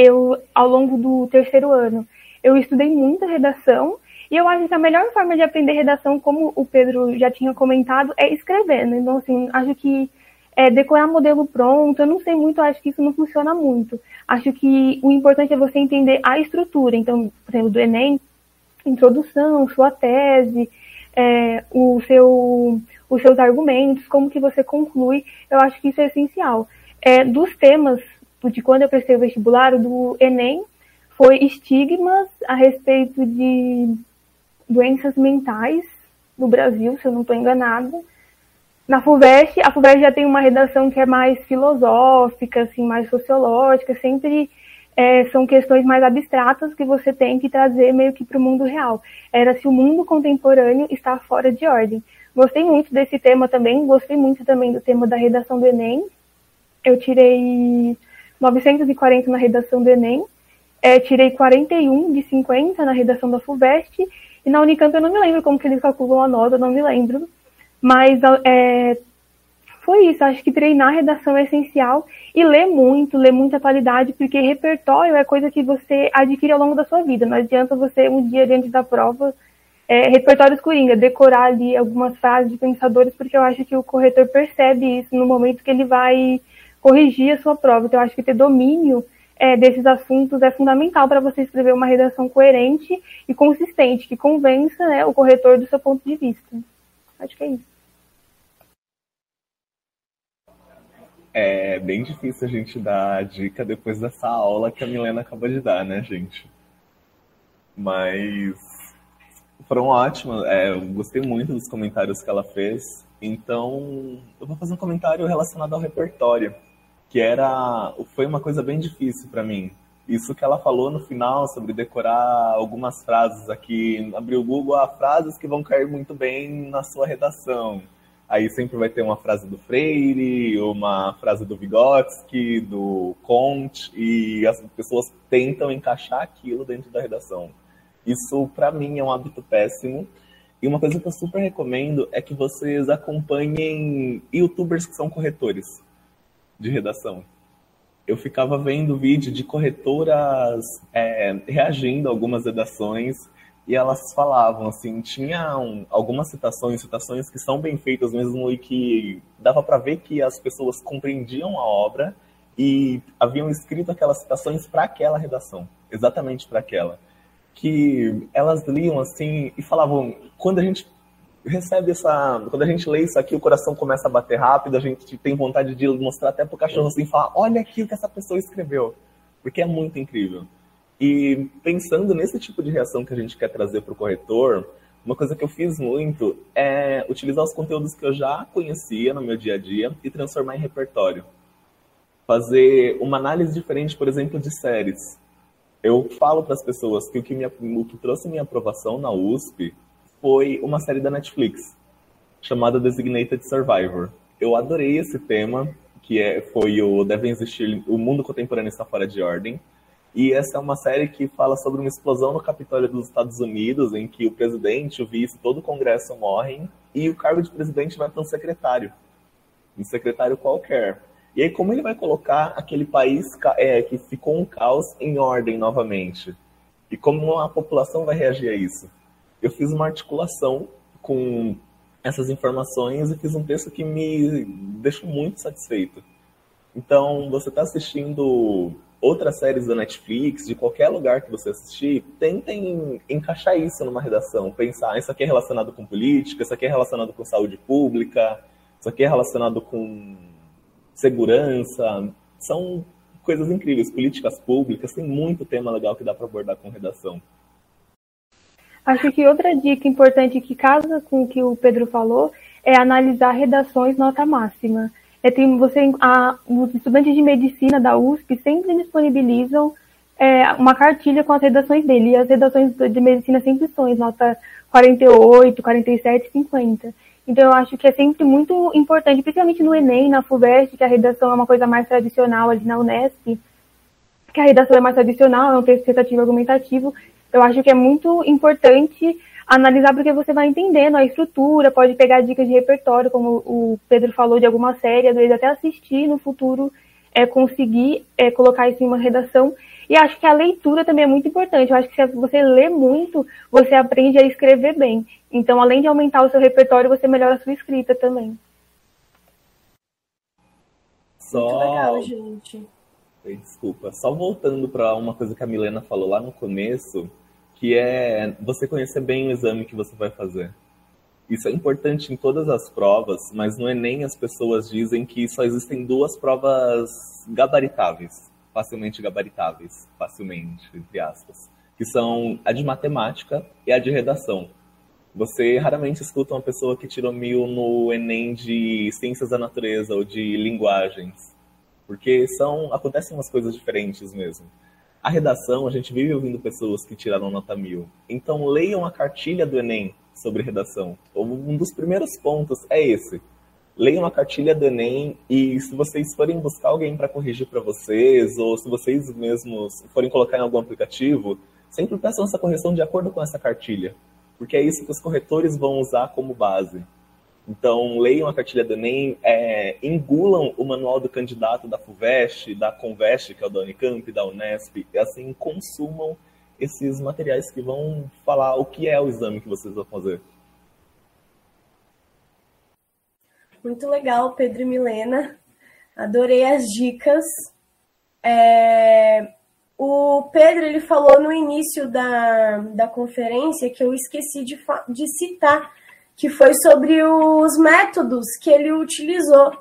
eu, ao longo do terceiro ano, eu estudei muita redação e eu acho que a melhor forma de aprender redação, como o Pedro já tinha comentado, é escrevendo. Então, assim, acho que é, decorar modelo pronto, eu não sei muito, acho que isso não funciona muito. Acho que o importante é você entender a estrutura. Então, por exemplo, do Enem, introdução, sua tese, é, o seu, os seus argumentos, como que você conclui, eu acho que isso é essencial. É, dos temas de quando eu prestei o vestibular, do Enem, foi estigmas a respeito de doenças mentais no Brasil, se eu não estou enganada. Na FUVEST, a FUVEST já tem uma redação que é mais filosófica, assim, mais sociológica, sempre é, são questões mais abstratas que você tem que trazer meio que para o mundo real. Era se o mundo contemporâneo está fora de ordem. Gostei muito desse tema também, gostei muito também do tema da redação do Enem. Eu tirei 940 na redação do Enem, é, tirei 41 de 50 na redação da FUVEST e na Unicamp eu não me lembro como que eles calculam a nota, não me lembro. Mas é, foi isso, acho que treinar redação é essencial e ler muito, ler muita qualidade, porque repertório é coisa que você adquire ao longo da sua vida. Não adianta você, um dia diante da prova, é, repertórios coringa, decorar ali algumas frases de pensadores, porque eu acho que o corretor percebe isso no momento que ele vai corrigir a sua prova. Então, eu acho que ter domínio é, desses assuntos é fundamental para você escrever uma redação coerente e consistente, que convença né, o corretor do seu ponto de vista. Acho que é isso.
É bem difícil a gente dar a dica depois dessa aula que a Milena acabou de dar, né, gente? Mas foram ótimos. É, eu gostei muito dos comentários que ela fez. Então, eu vou fazer um comentário relacionado ao repertório que era foi uma coisa bem difícil para mim. Isso que ela falou no final sobre decorar algumas frases aqui, abrir o Google, ah, frases que vão cair muito bem na sua redação. Aí sempre vai ter uma frase do Freire, uma frase do Vygotsky, do Comte, e as pessoas tentam encaixar aquilo dentro da redação. Isso, para mim, é um hábito péssimo. E uma coisa que eu super recomendo é que vocês acompanhem youtubers que são corretores de redação. Eu ficava vendo vídeo de corretoras é, reagindo a algumas redações e elas falavam assim, tinham algumas citações, citações que são bem feitas mesmo e que dava para ver que as pessoas compreendiam a obra e haviam escrito aquelas citações para aquela redação, exatamente para aquela. Que elas liam assim e falavam, quando a gente recebe essa. Quando a gente lê isso aqui, o coração começa a bater rápido, a gente tem vontade de mostrar até pro cachorro assim, falar: olha aqui o que essa pessoa escreveu. Porque é muito incrível. E pensando nesse tipo de reação que a gente quer trazer para o corretor, uma coisa que eu fiz muito é utilizar os conteúdos que eu já conhecia no meu dia a dia e transformar em repertório. Fazer uma análise diferente, por exemplo, de séries. Eu falo para as pessoas que o que, me, o que trouxe minha aprovação na USP foi uma série da Netflix chamada Designated Survivor. Eu adorei esse tema, que é, foi o Devem Existir, o Mundo Contemporâneo Está Fora de Ordem. E essa é uma série que fala sobre uma explosão no Capitólio dos Estados Unidos, em que o presidente, o vice, todo o Congresso morrem, e o cargo de presidente vai para um secretário. Um secretário qualquer. E aí, como ele vai colocar aquele país é, que ficou um caos em ordem novamente? E como a população vai reagir a isso? Eu fiz uma articulação com essas informações e fiz um texto que me deixou muito satisfeito. Então, você está assistindo outras séries da Netflix, de qualquer lugar que você assistir, tentem encaixar isso numa redação. Pensar, isso aqui é relacionado com política, isso aqui é relacionado com saúde pública, isso aqui é relacionado com segurança. São coisas incríveis. Políticas públicas, tem muito tema legal que dá para abordar com redação.
Acho que outra dica importante que casa com o que o Pedro falou é analisar redações nota máxima. É, tem, você, a, os estudantes de medicina da USP sempre disponibilizam é, uma cartilha com as redações dele. E as redações de medicina sempre são nota 48, 47, 50. Então eu acho que é sempre muito importante, principalmente no Enem, na FUVEST, que a redação é uma coisa mais tradicional ali na Unesp, que a redação é mais tradicional, é um texto tentativo argumentativo. Eu acho que é muito importante analisar porque você vai entendendo a estrutura, pode pegar dicas de repertório, como o Pedro falou de alguma série, às vezes até assistir no futuro, é, conseguir é, colocar isso em uma redação. E acho que a leitura também é muito importante. Eu acho que se você lê muito, você aprende a escrever bem. Então, além de aumentar o seu repertório, você melhora a sua escrita também.
Só... Muito legal, gente.
Desculpa. Só voltando para uma coisa que a Milena falou lá no começo, que é você conhecer bem o exame que você vai fazer. Isso é importante em todas as provas, mas no Enem as pessoas dizem que só existem duas provas gabaritáveis, facilmente gabaritáveis, facilmente, entre aspas, que são a de matemática e a de redação. Você raramente escuta uma pessoa que tirou mil no Enem de ciências da natureza ou de linguagens, porque são acontecem umas coisas diferentes mesmo. A redação, a gente vive ouvindo pessoas que tiraram nota mil. Então leiam a cartilha do Enem sobre redação. Um dos primeiros pontos é esse. Leiam a cartilha do Enem e se vocês forem buscar alguém para corrigir para vocês, ou se vocês mesmos forem colocar em algum aplicativo, sempre peçam essa correção de acordo com essa cartilha. Porque é isso que os corretores vão usar como base. Então, leiam a cartilha do Enem, é, engulam o manual do candidato da FUVEST, da Convest, que é o da Unicamp, da Unesp, e assim, consumam esses materiais que vão falar o que é o exame que vocês vão fazer.
Muito legal, Pedro e Milena. Adorei as dicas. É... O Pedro ele falou no início da, da conferência que eu esqueci de, de citar que foi sobre os métodos que ele utilizou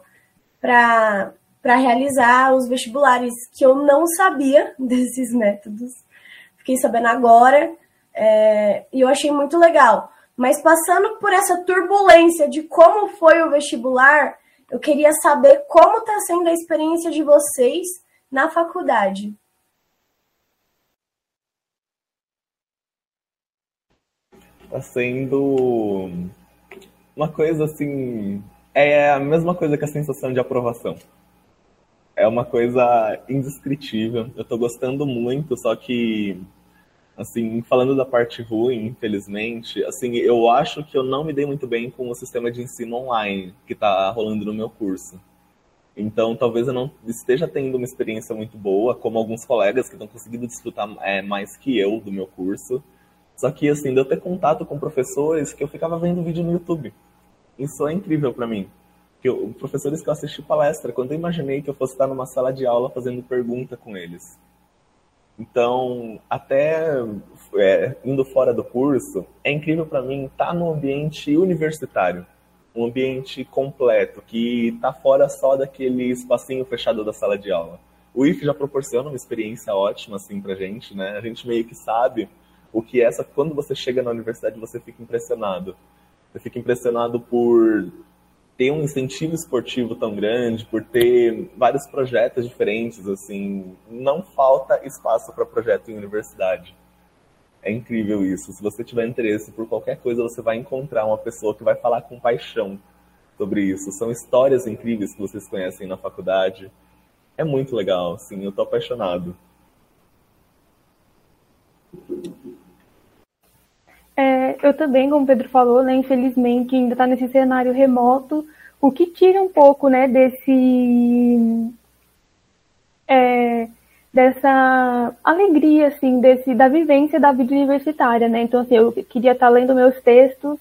para realizar os vestibulares, que eu não sabia desses métodos. Fiquei sabendo agora é, e eu achei muito legal. Mas passando por essa turbulência de como foi o vestibular, eu queria saber como está sendo a experiência de vocês na faculdade.
Está sendo uma coisa assim. É a mesma coisa que a sensação de aprovação. É uma coisa indescritível. Eu tô gostando muito, só que assim, falando da parte ruim, infelizmente, assim, eu acho que eu não me dei muito bem com o sistema de ensino online que está rolando no meu curso. Então, talvez eu não esteja tendo uma experiência muito boa, como alguns colegas que estão conseguindo desfrutar é, mais que eu do meu curso. Só que, assim, de eu ter contato com professores que eu ficava vendo vídeo no YouTube. Isso é incrível para mim. Que eu, professores que eu assisti palestra, quando eu imaginei que eu fosse estar numa sala de aula fazendo pergunta com eles. Então, até é, indo fora do curso, é incrível para mim estar no ambiente universitário, um ambiente completo, que está fora só daquele espacinho fechado da sala de aula. O IF já proporciona uma experiência ótima assim pra gente, né? A gente meio que sabe o que é essa quando você chega na universidade você fica impressionado você fica impressionado por ter um incentivo esportivo tão grande, por ter vários projetos diferentes, assim, não falta espaço para projeto em universidade. É incrível isso. Se você tiver interesse por qualquer coisa, você vai encontrar uma pessoa que vai falar com paixão sobre isso. São histórias incríveis que vocês conhecem na faculdade. É muito legal, sim, eu tô apaixonado.
É, eu também, como o Pedro falou, né, infelizmente ainda está nesse cenário remoto, o que tira um pouco né, desse. É, dessa alegria, assim, desse, da vivência da vida universitária, né? Então, assim, eu queria estar lendo meus textos,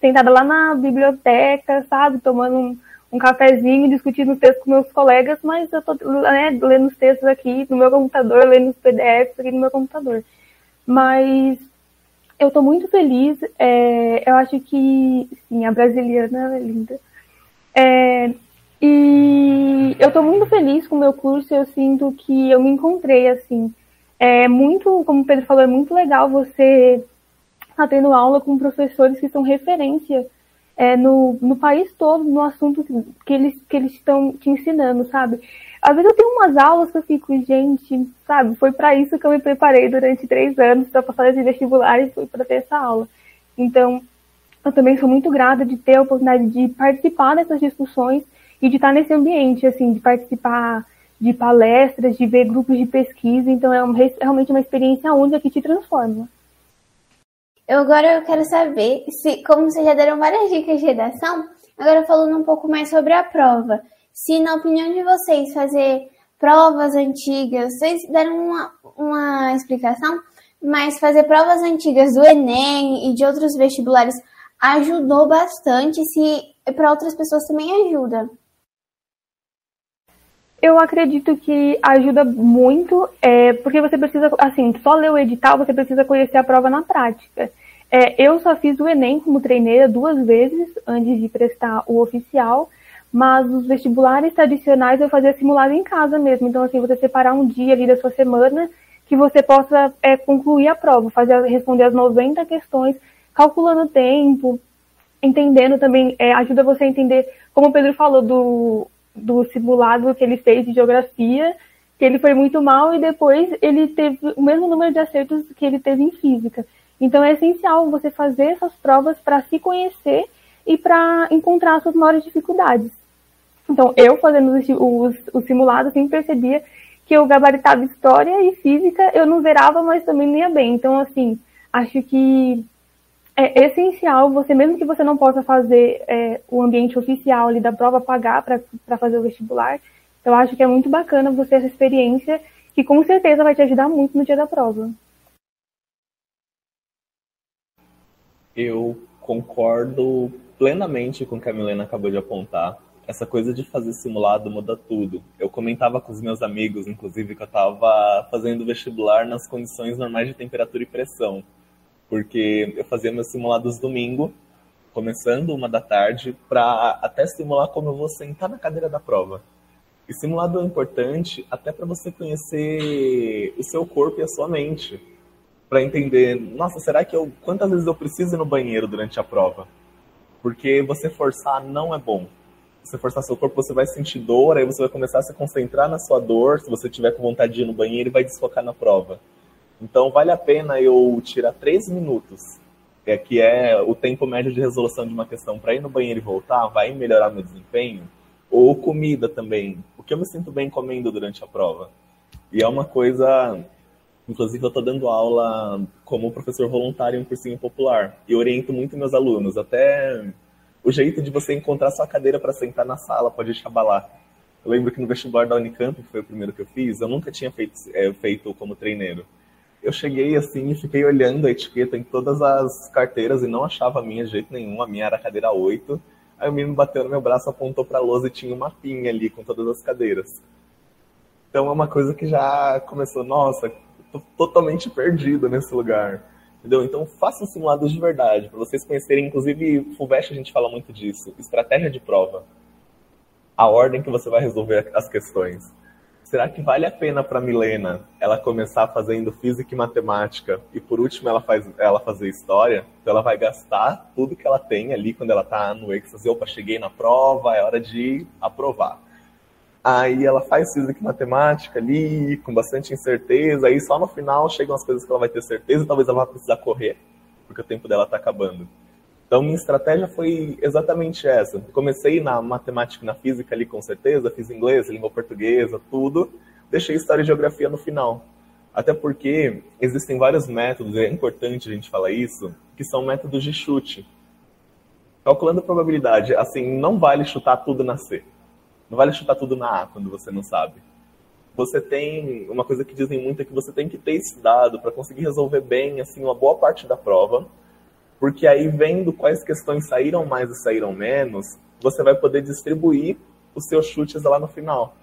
sentada lá na biblioteca, sabe, tomando um, um cafezinho, discutindo os textos com meus colegas, mas eu tô né, lendo os textos aqui no meu computador, lendo os PDFs aqui no meu computador. Mas eu estou muito feliz. É, eu acho que, sim, a brasiliana é linda. É, e eu estou muito feliz com o meu curso. Eu sinto que eu me encontrei assim. É muito, como o Pedro falou, é muito legal você estar tá tendo aula com professores que são referência é, no, no país todo no assunto que eles que eles estão te ensinando, sabe? Às vezes eu tenho umas aulas que eu fico, gente, sabe? Foi para isso que eu me preparei durante três anos para passar esse vestibular e foi para ter essa aula. Então, eu também sou muito grata de ter a oportunidade de participar dessas discussões e de estar nesse ambiente, assim, de participar de palestras, de ver grupos de pesquisa. Então, é um, realmente uma experiência única que te transforma.
Eu agora eu quero saber se, como vocês já deram várias dicas de redação, agora falando um pouco mais sobre a prova. Se, na opinião de vocês, fazer provas antigas, vocês deram uma, uma explicação, mas fazer provas antigas do Enem e de outros vestibulares ajudou bastante, se para outras pessoas também ajuda.
Eu acredito que ajuda muito, é, porque você precisa, assim, só ler o edital, você precisa conhecer a prova na prática. É, eu só fiz o Enem como treineira duas vezes antes de prestar o oficial, mas os vestibulares tradicionais eu fazia simulado em casa mesmo. Então, assim, você separar um dia ali da sua semana que você possa é, concluir a prova, fazer, responder as 90 questões, calculando o tempo, entendendo também, é, ajuda você a entender, como o Pedro falou, do, do simulado que ele fez de geografia, que ele foi muito mal e depois ele teve o mesmo número de acertos que ele teve em física. Então é essencial você fazer essas provas para se conhecer e para encontrar suas maiores dificuldades. Então, eu fazendo os, os, os simulados, sempre percebia que eu gabaritava história e física, eu não zerava, mas também não ia bem. Então, assim, acho que é essencial você, mesmo que você não possa fazer é, o ambiente oficial ali da prova, pagar para fazer o vestibular, eu acho que é muito bacana você ter essa experiência que com certeza vai te ajudar muito no dia da prova.
Eu concordo plenamente com o que a Milena acabou de apontar. Essa coisa de fazer simulado muda tudo. Eu comentava com os meus amigos, inclusive, que eu estava fazendo vestibular nas condições normais de temperatura e pressão porque eu fazia meus simulados domingo, começando uma da tarde, para até simular como eu vou sentar na cadeira da prova. E simulado é importante até para você conhecer o seu corpo e a sua mente, para entender, nossa, será que eu quantas vezes eu preciso ir no banheiro durante a prova? Porque você forçar não é bom. Você forçar seu corpo, você vai sentir dor, aí você vai começar a se concentrar na sua dor, se você tiver com vontade de ir no banheiro e vai desfocar na prova. Então, vale a pena eu tirar três minutos, é, que é o tempo médio de resolução de uma questão, para ir no banheiro e voltar, vai melhorar meu desempenho? Ou comida também, o que eu me sinto bem comendo durante a prova. E é uma coisa. Inclusive, eu estou dando aula como professor voluntário em um cursinho popular. E oriento muito meus alunos. Até o jeito de você encontrar sua cadeira para sentar na sala pode chabalar. Eu lembro que no vestibular da Unicamp, que foi o primeiro que eu fiz, eu nunca tinha feito, é, feito como treineiro eu cheguei assim e fiquei olhando a etiqueta em todas as carteiras e não achava a minha de jeito nenhum. A minha era a cadeira 8. Aí o menino bateu no meu braço, apontou para a lousa e tinha uma pinha ali com todas as cadeiras. Então é uma coisa que já começou, nossa, tô totalmente perdido nesse lugar. Entendeu? Então façam simulados de verdade, para vocês conhecerem, inclusive, Fulvestre a gente fala muito disso, estratégia de prova. A ordem que você vai resolver as questões será que vale a pena para Milena ela começar fazendo física e matemática e por último ela faz ela fazer história? Então ela vai gastar tudo que ela tem ali quando ela tá no êxtase, opa, cheguei na prova, é hora de aprovar. Aí ela faz física e matemática ali, com bastante incerteza, aí só no final chegam as coisas que ela vai ter certeza, talvez ela vá precisar correr, porque o tempo dela está acabando. Então minha estratégia foi exatamente essa. Comecei na matemática e na física ali com certeza, fiz inglês, língua portuguesa, tudo. Deixei história e geografia no final. Até porque existem vários métodos, é importante a gente falar isso, que são métodos de chute. Calculando a probabilidade, assim, não vale chutar tudo na C. Não vale chutar tudo na A quando você não sabe. Você tem uma coisa que dizem muito é que você tem que ter esse dado para conseguir resolver bem assim uma boa parte da prova, porque aí vendo quais questões saíram mais e saíram menos, você vai poder distribuir os seus chutes lá no final.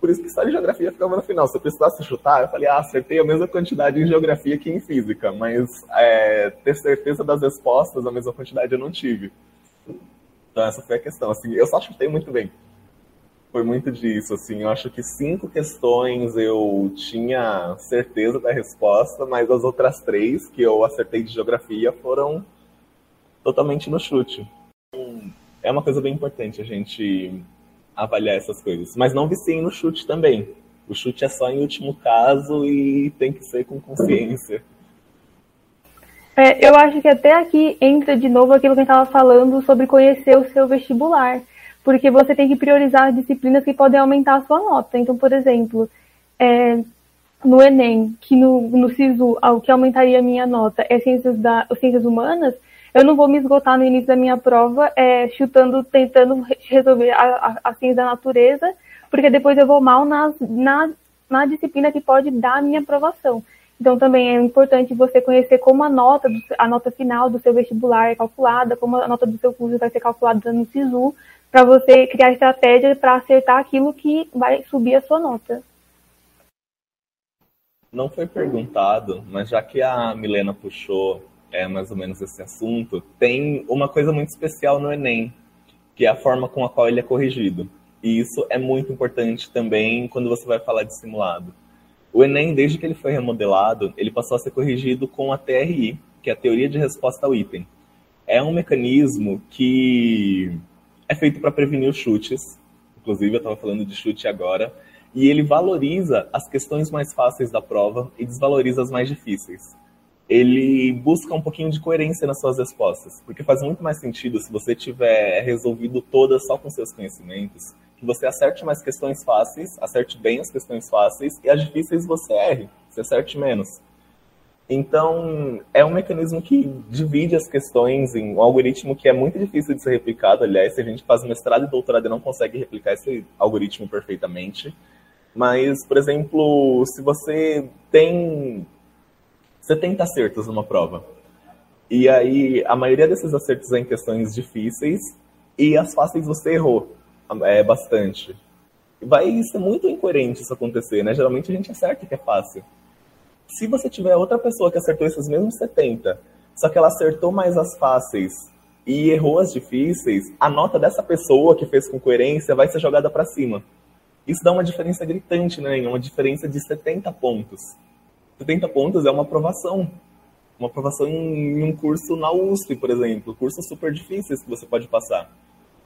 Por isso que só em geografia ficava no final. Se eu precisasse chutar, eu falei, ah, acertei a mesma quantidade em geografia que em física, mas é, ter certeza das respostas, a mesma quantidade eu não tive. Então essa foi a questão. Assim, eu só chutei muito bem foi muito disso, assim, eu acho que cinco questões eu tinha certeza da resposta, mas as outras três que eu acertei de geografia foram totalmente no chute. É uma coisa bem importante a gente avaliar essas coisas, mas não viciem no chute também. O chute é só em último caso e tem que ser com consciência.
É, eu acho que até aqui entra de novo aquilo que a gente estava falando sobre conhecer o seu vestibular porque você tem que priorizar as disciplinas que podem aumentar a sua nota. Então, por exemplo, é, no Enem, que no, no SISU, o que aumentaria a minha nota é ciências, da, ciências humanas, eu não vou me esgotar no início da minha prova é, chutando, tentando resolver a, a, a, ciência da natureza, porque depois eu vou mal na, na disciplina que pode dar a minha aprovação. Então também é importante você conhecer como a nota, a nota final do seu vestibular é calculada, como a nota do seu curso vai ser calculada no SISU, para você criar estratégia para acertar aquilo que vai subir a sua nota.
Não foi perguntado, mas já que a Milena puxou é, mais ou menos esse assunto, tem uma coisa muito especial no Enem, que é a forma com a qual ele é corrigido. E isso é muito importante também quando você vai falar de simulado. O Enem, desde que ele foi remodelado, ele passou a ser corrigido com a TRI, que é a Teoria de Resposta ao Item. É um mecanismo que é feito para prevenir os chutes. Inclusive, eu estava falando de chute agora. E ele valoriza as questões mais fáceis da prova e desvaloriza as mais difíceis. Ele busca um pouquinho de coerência nas suas respostas, porque faz muito mais sentido se você tiver resolvido todas só com seus conhecimentos, que você acerte mais questões fáceis, acerte bem as questões fáceis e as difíceis você erre, você acerte menos. Então, é um mecanismo que divide as questões em um algoritmo que é muito difícil de ser replicado. Aliás, se a gente faz mestrado e doutorado e não consegue replicar esse algoritmo perfeitamente. Mas, por exemplo, se você tem 70 acertos numa prova, e aí a maioria desses acertos é em questões difíceis, e as fáceis você errou é, bastante. Vai ser muito incoerente isso acontecer, né? Geralmente a gente acerta que é fácil. Se você tiver outra pessoa que acertou esses mesmos 70, só que ela acertou mais as fáceis e errou as difíceis, a nota dessa pessoa que fez com coerência vai ser jogada para cima. Isso dá uma diferença gritante, né? Uma diferença de 70 pontos. 70 pontos é uma aprovação. Uma aprovação em um curso na USP, por exemplo. Cursos super difíceis que você pode passar.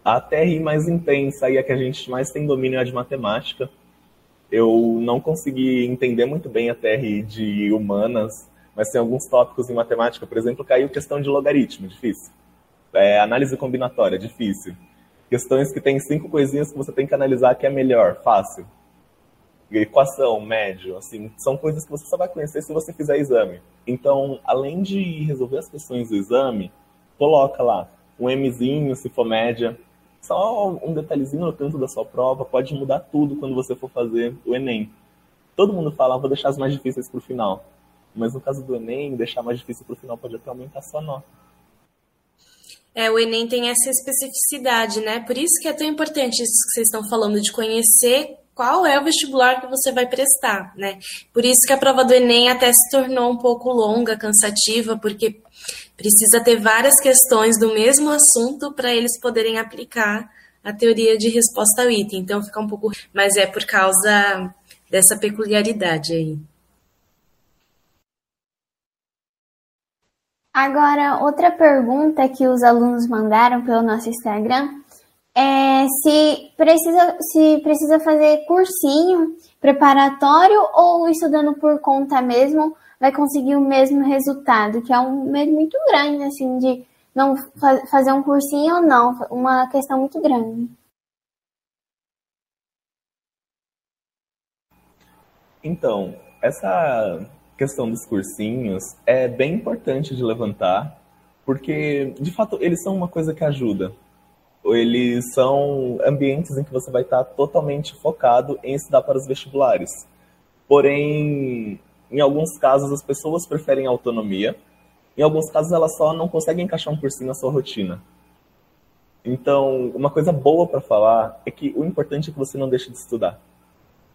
A TRI mais intensa e a que a gente mais tem domínio é a de matemática eu não consegui entender muito bem a TRI de humanas, mas tem alguns tópicos em matemática, por exemplo, caiu questão de logaritmo, difícil. É, análise combinatória, difícil. Questões que tem cinco coisinhas que você tem que analisar que é melhor, fácil. Equação, médio, assim, são coisas que você só vai conhecer se você fizer exame. Então, além de resolver as questões do exame, coloca lá um Mzinho, se for média, só um detalhezinho no canto da sua prova pode mudar tudo quando você for fazer o Enem. Todo mundo fala, ah, vou deixar as mais difíceis para o final. Mas no caso do Enem, deixar mais difícil para o final pode até aumentar a sua nota.
É, o Enem tem essa especificidade, né? Por isso que é tão importante isso que vocês estão falando, de conhecer qual é o vestibular que você vai prestar, né? Por isso que a prova do Enem até se tornou um pouco longa, cansativa, porque precisa ter várias questões do mesmo assunto para eles poderem aplicar a teoria de resposta ao item. Então fica um pouco, mas é por causa dessa peculiaridade aí.
Agora, outra pergunta que os alunos mandaram pelo nosso Instagram é se precisa, se precisa fazer cursinho preparatório ou estudando por conta mesmo vai conseguir o mesmo resultado, que é um medo muito grande, assim, de não fa fazer um cursinho ou não, uma questão muito grande.
Então, essa questão dos cursinhos é bem importante de levantar, porque, de fato, eles são uma coisa que ajuda. Eles são ambientes em que você vai estar totalmente focado em estudar para os vestibulares. Porém, em alguns casos, as pessoas preferem autonomia. Em alguns casos, elas só não conseguem encaixar um cursinho na sua rotina. Então, uma coisa boa para falar é que o importante é que você não deixe de estudar.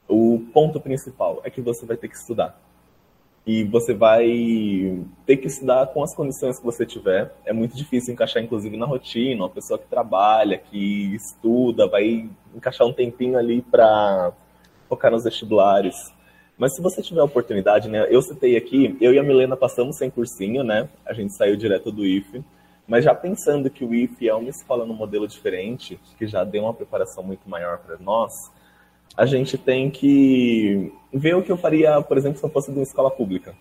O ponto principal é que você vai ter que estudar. E você vai ter que estudar com as condições que você tiver. É muito difícil encaixar, inclusive, na rotina. Uma pessoa que trabalha, que estuda, vai encaixar um tempinho ali para focar nos vestibulares. Mas se você tiver a oportunidade, né? Eu citei aqui, eu e a Milena passamos sem cursinho, né? A gente saiu direto do IFE. Mas já pensando que o IFE é uma escola num modelo diferente, que já deu uma preparação muito maior para nós, a gente tem que ver o que eu faria, por exemplo, se eu fosse de uma escola pública.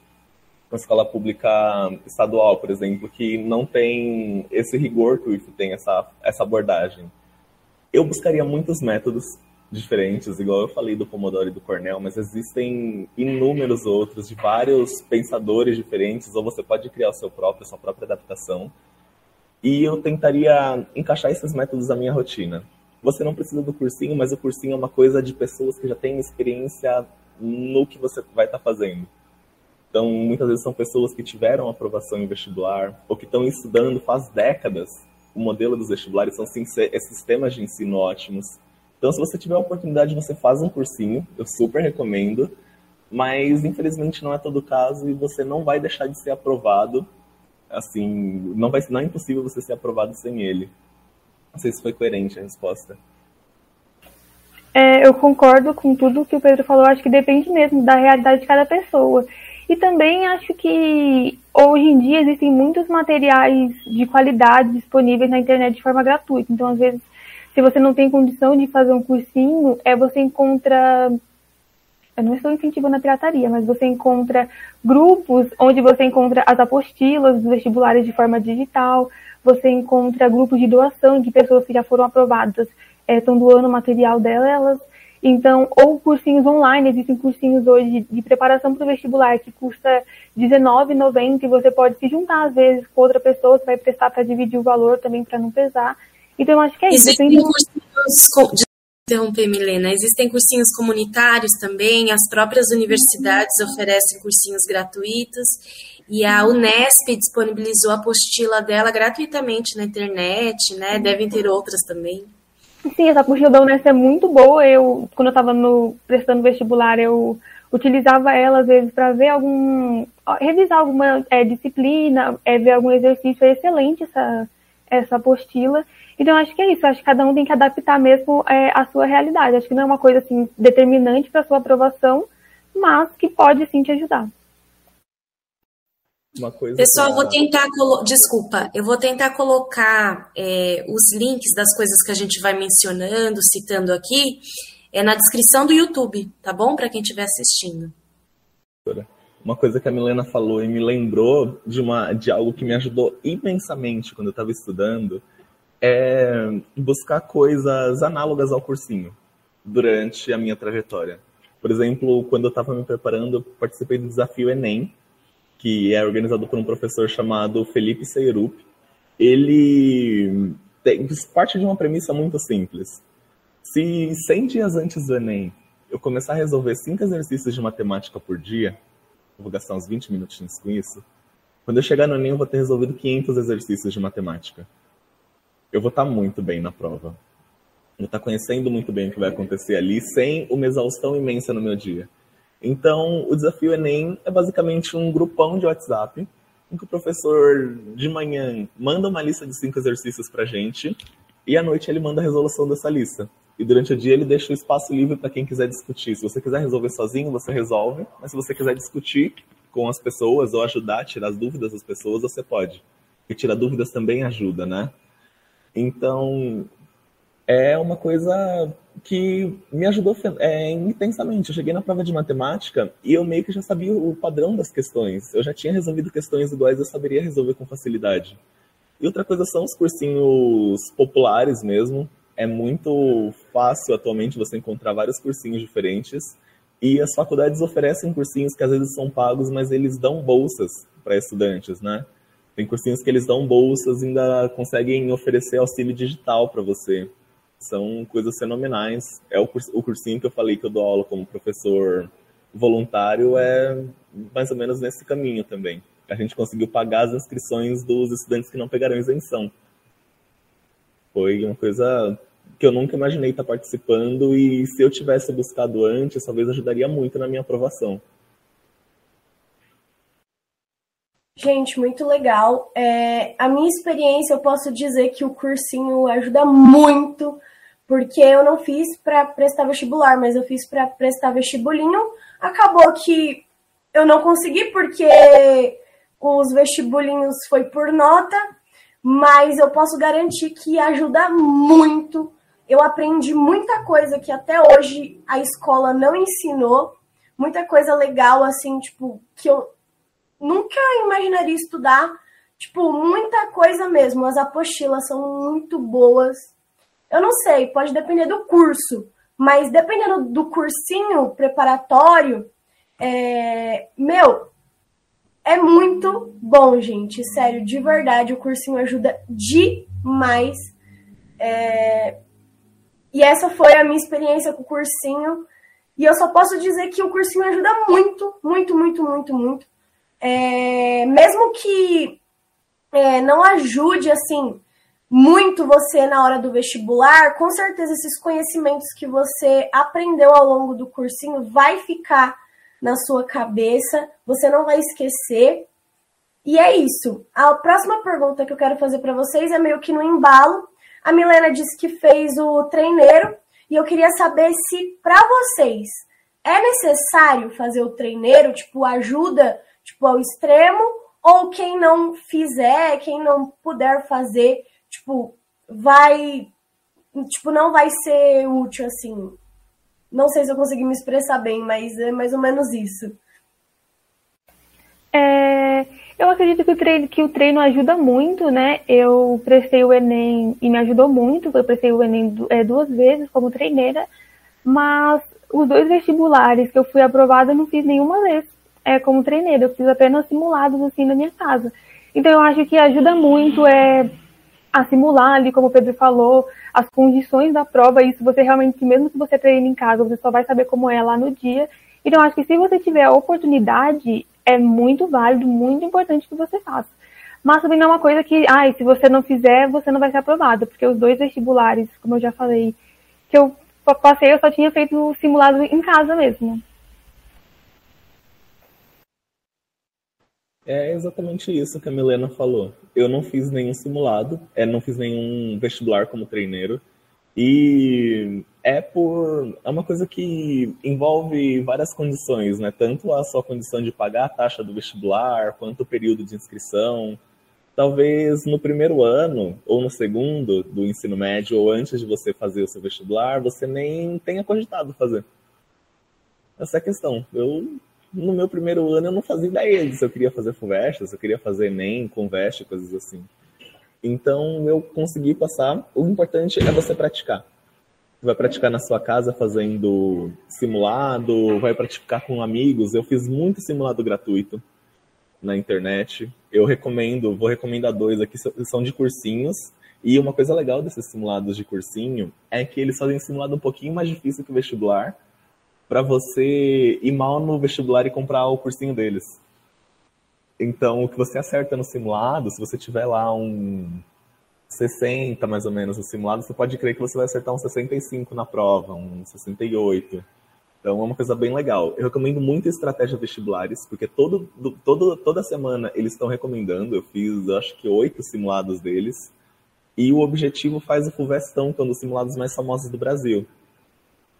Uma escola pública estadual, por exemplo, que não tem esse rigor que o IFE tem, essa, essa abordagem. Eu buscaria muitos métodos diferentes, igual eu falei do Pomodoro e do Cornell, mas existem inúmeros outros, de vários pensadores diferentes, ou você pode criar o seu próprio, sua própria adaptação. E eu tentaria encaixar esses métodos na minha rotina você não precisa do cursinho, mas o cursinho é uma coisa de pessoas que já têm experiência no que você vai estar tá fazendo. Então, muitas vezes são pessoas que tiveram aprovação em vestibular ou que estão estudando faz décadas. O modelo dos vestibulares são sistemas de ensino ótimos. Então, se você tiver a oportunidade, você faz um cursinho, eu super recomendo, mas infelizmente não é todo caso e você não vai deixar de ser aprovado. Assim, não vai, não é impossível você ser aprovado sem ele. Não sei se foi coerente a resposta.
É, eu concordo com tudo que o Pedro falou. Acho que depende mesmo da realidade de cada pessoa. E também acho que hoje em dia existem muitos materiais de qualidade disponíveis na internet de forma gratuita. Então, às vezes, se você não tem condição de fazer um cursinho, é você encontra eu não estou incentivando a pirataria, mas você encontra grupos onde você encontra as apostilas dos vestibulares de forma digital, você encontra grupos de doação de pessoas que já foram aprovadas, é, estão doando o material delas. Então, ou cursinhos online, existem cursinhos hoje de, de preparação para o vestibular que custa R$19,90 e você pode se juntar às vezes com outra pessoa que vai prestar para dividir o valor também para não pesar. Então, eu acho que é isso.
Existem cursinhos, interromper, Milena, existem cursinhos comunitários também, as próprias universidades oferecem cursinhos gratuitos e a Unesp disponibilizou a apostila dela gratuitamente na internet, né? Devem ter outras também.
Sim, essa apostila da Unesp é muito boa. Eu, quando eu estava prestando vestibular, eu utilizava ela às vezes para ver algum, revisar alguma é, disciplina, é, ver algum exercício. É excelente essa essa apostila. Então acho que é isso. Acho que cada um tem que adaptar mesmo é, a sua realidade. Acho que não é uma coisa assim determinante para sua aprovação, mas que pode sim te ajudar.
Pessoal, pra... vou tentar colo... desculpa, eu vou tentar colocar é, os links das coisas que a gente vai mencionando, citando aqui, é na descrição do YouTube, tá bom? Para quem estiver assistindo.
Uma coisa que a Milena falou e me lembrou de uma de algo que me ajudou imensamente quando eu estava estudando é buscar coisas análogas ao cursinho durante a minha trajetória. Por exemplo, quando eu estava me preparando, eu participei do desafio Enem, que é organizado por um professor chamado Felipe Seirup. Ele tem, parte de uma premissa muito simples. Se 100 dias antes do Enem eu começar a resolver cinco exercícios de matemática por dia, eu vou gastar uns 20 minutinhos com isso, quando eu chegar no Enem eu vou ter resolvido 500 exercícios de matemática. Eu vou estar muito bem na prova. Eu vou estar conhecendo muito bem o que vai acontecer ali, sem uma exaustão imensa no meu dia. Então, o desafio Enem é basicamente um grupão de WhatsApp em que o professor de manhã manda uma lista de cinco exercícios para gente e à noite ele manda a resolução dessa lista. e durante o dia ele deixa o espaço livre para quem quiser discutir. Se você quiser resolver sozinho, você resolve, mas se você quiser discutir com as pessoas ou ajudar a tirar as dúvidas das pessoas, você pode. E tirar dúvidas também ajuda, né? Então, é uma coisa que me ajudou é, intensamente. Eu cheguei na prova de matemática e eu meio que já sabia o padrão das questões. Eu já tinha resolvido questões iguais, eu saberia resolver com facilidade. E outra coisa são os cursinhos populares mesmo. É muito fácil atualmente você encontrar vários cursinhos diferentes. E as faculdades oferecem cursinhos que às vezes são pagos, mas eles dão bolsas para estudantes, né? Tem cursinhos que eles dão bolsas e ainda conseguem oferecer auxílio digital para você são coisas fenomenais. É o, cursinho que eu falei que eu dou aula como professor voluntário é mais ou menos nesse caminho também. A gente conseguiu pagar as inscrições dos estudantes que não pegaram isenção. Foi uma coisa que eu nunca imaginei estar participando e se eu tivesse buscado antes, talvez ajudaria muito na minha aprovação.
Gente, muito legal. É, a minha experiência, eu posso dizer que o cursinho ajuda muito porque eu não fiz para prestar vestibular, mas eu fiz para prestar vestibulinho. Acabou que eu não consegui porque os vestibulinhos foi por nota, mas eu posso garantir que ajuda muito. Eu aprendi muita coisa que até hoje a escola não ensinou, muita coisa legal assim, tipo, que eu nunca imaginaria estudar, tipo, muita coisa mesmo. As apostilas são muito boas eu não sei, pode depender do curso, mas dependendo do cursinho preparatório, é... meu, é muito bom, gente. Sério, de verdade, o cursinho ajuda demais. É... E essa foi a minha experiência com o cursinho. E eu só posso dizer que o cursinho ajuda muito, muito, muito, muito, muito. É... Mesmo que é, não ajude, assim, muito você na hora do vestibular, com certeza esses conhecimentos que você aprendeu ao longo do cursinho vai ficar na sua cabeça, você não vai esquecer. E é isso. A próxima pergunta que eu quero fazer para vocês é meio que no embalo. A Milena disse que fez o treineiro e eu queria saber se para vocês é necessário fazer o treineiro, tipo, ajuda, tipo, ao extremo, ou quem não fizer, quem não puder fazer, tipo, vai. Tipo, não vai ser útil, assim. Não sei se eu consegui me expressar bem, mas é mais ou menos isso.
É, eu acredito que o, treino, que o treino ajuda muito, né? Eu prestei o Enem e me ajudou muito. Eu prestei o Enem é, duas vezes como treineira, mas os dois vestibulares que eu fui aprovada eu não fiz nenhuma vez é, como treineira. Eu fiz apenas simulados assim na minha casa. Então eu acho que ajuda muito é, a simular ali, como o Pedro falou, as condições da prova, isso você realmente, mesmo se você treina em casa, você só vai saber como é lá no dia. Então, acho que se você tiver a oportunidade, é muito válido, muito importante que você faça. Mas também não é uma coisa que, ai, se você não fizer, você não vai ser aprovado, porque os dois vestibulares, como eu já falei, que eu passei, eu só tinha feito simulado em casa mesmo.
É exatamente isso que a Milena falou. Eu não fiz nenhum simulado, é, não fiz nenhum vestibular como treineiro. E é por é uma coisa que envolve várias condições, né? Tanto a sua condição de pagar a taxa do vestibular, quanto o período de inscrição. Talvez no primeiro ano ou no segundo do ensino médio ou antes de você fazer o seu vestibular, você nem tenha cogitado fazer. Essa é a questão. Eu no meu primeiro ano eu não fazia ideia se eu queria fazer FUVEST, se eu queria fazer ENEM, CONVEST, coisas assim. Então eu consegui passar. O importante é você praticar. Vai praticar na sua casa fazendo simulado, vai praticar com amigos. Eu fiz muito simulado gratuito na internet. Eu recomendo, vou recomendar dois aqui, são de cursinhos. E uma coisa legal desses simulados de cursinho é que eles fazem simulado um pouquinho mais difícil que o vestibular, para você ir mal no vestibular e comprar o cursinho deles. Então, o que você acerta no simulado, se você tiver lá um 60 mais ou menos no simulado, você pode crer que você vai acertar um 65 na prova, um 68. Então é uma coisa bem legal. Eu recomendo muito a estratégia vestibulares, porque todo, todo, toda semana eles estão recomendando. Eu fiz, eu acho que oito simulados deles. E o objetivo faz o Fulvestão, que é um dos simulados mais famosos do Brasil.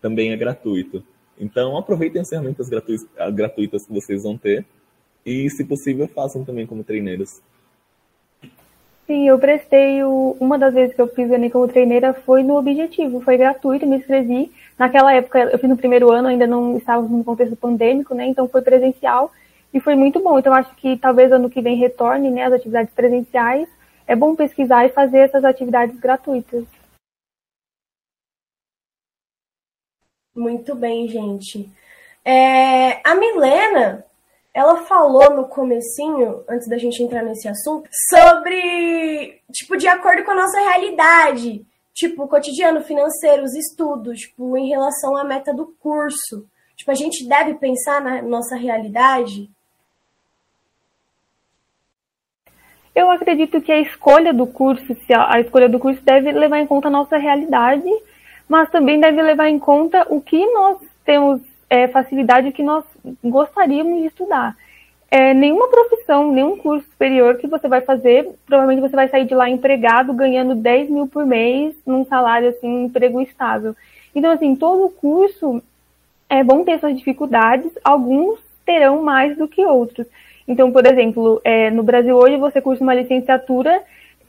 Também é gratuito. Então, aproveitem as ferramentas gratuitas que vocês vão ter e, se possível, façam também como treineiros.
Sim, eu prestei o... uma das vezes que eu fiz o Enem como treineira foi no Objetivo, foi gratuito, me inscrevi. Naquela época, eu fiz no primeiro ano, ainda não estávamos no contexto pandêmico, né? Então foi presencial e foi muito bom. Então acho que talvez ano que vem retorne, né, as atividades presenciais. É bom pesquisar e fazer essas atividades gratuitas.
Muito bem, gente. É, a Milena, ela falou no comecinho, antes da gente entrar nesse assunto, sobre, tipo, de acordo com a nossa realidade. Tipo, cotidiano financeiro, os estudos, tipo, em relação à meta do curso. Tipo, a gente deve pensar na nossa realidade?
Eu acredito que a escolha do curso, a escolha do curso deve levar em conta a nossa realidade, mas também deve levar em conta o que nós temos é, facilidade que nós gostaríamos de estudar. É, nenhuma profissão, nenhum curso superior que você vai fazer, provavelmente você vai sair de lá empregado, ganhando 10 mil por mês, num salário, assim, um emprego estável. Então, assim, todo curso é bom ter suas dificuldades, alguns terão mais do que outros. Então, por exemplo, é, no Brasil hoje você cursa uma licenciatura,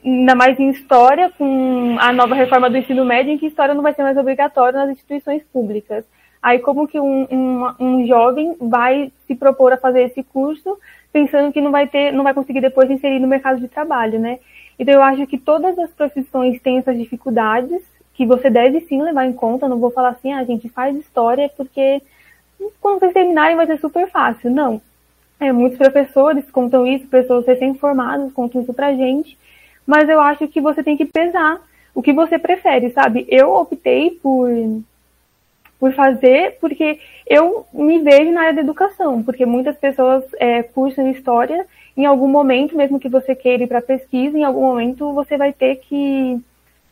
ainda mais em História, com a nova reforma do ensino médio, em que História não vai ser mais obrigatória nas instituições públicas. Aí como que um, um, um jovem vai se propor a fazer esse curso pensando que não vai ter, não vai conseguir depois inserir no mercado de trabalho, né? Então eu acho que todas as profissões têm essas dificuldades que você deve sim levar em conta. Não vou falar assim, ah, a gente faz história porque quando vocês terminarem vai ser super fácil. Não. É, muitos professores contam isso, pessoas recém-formadas contam isso pra gente. Mas eu acho que você tem que pesar o que você prefere, sabe? Eu optei por por fazer, porque eu me vejo na área da educação, porque muitas pessoas é, cursam história, em algum momento, mesmo que você queira ir para pesquisa, em algum momento você vai ter que,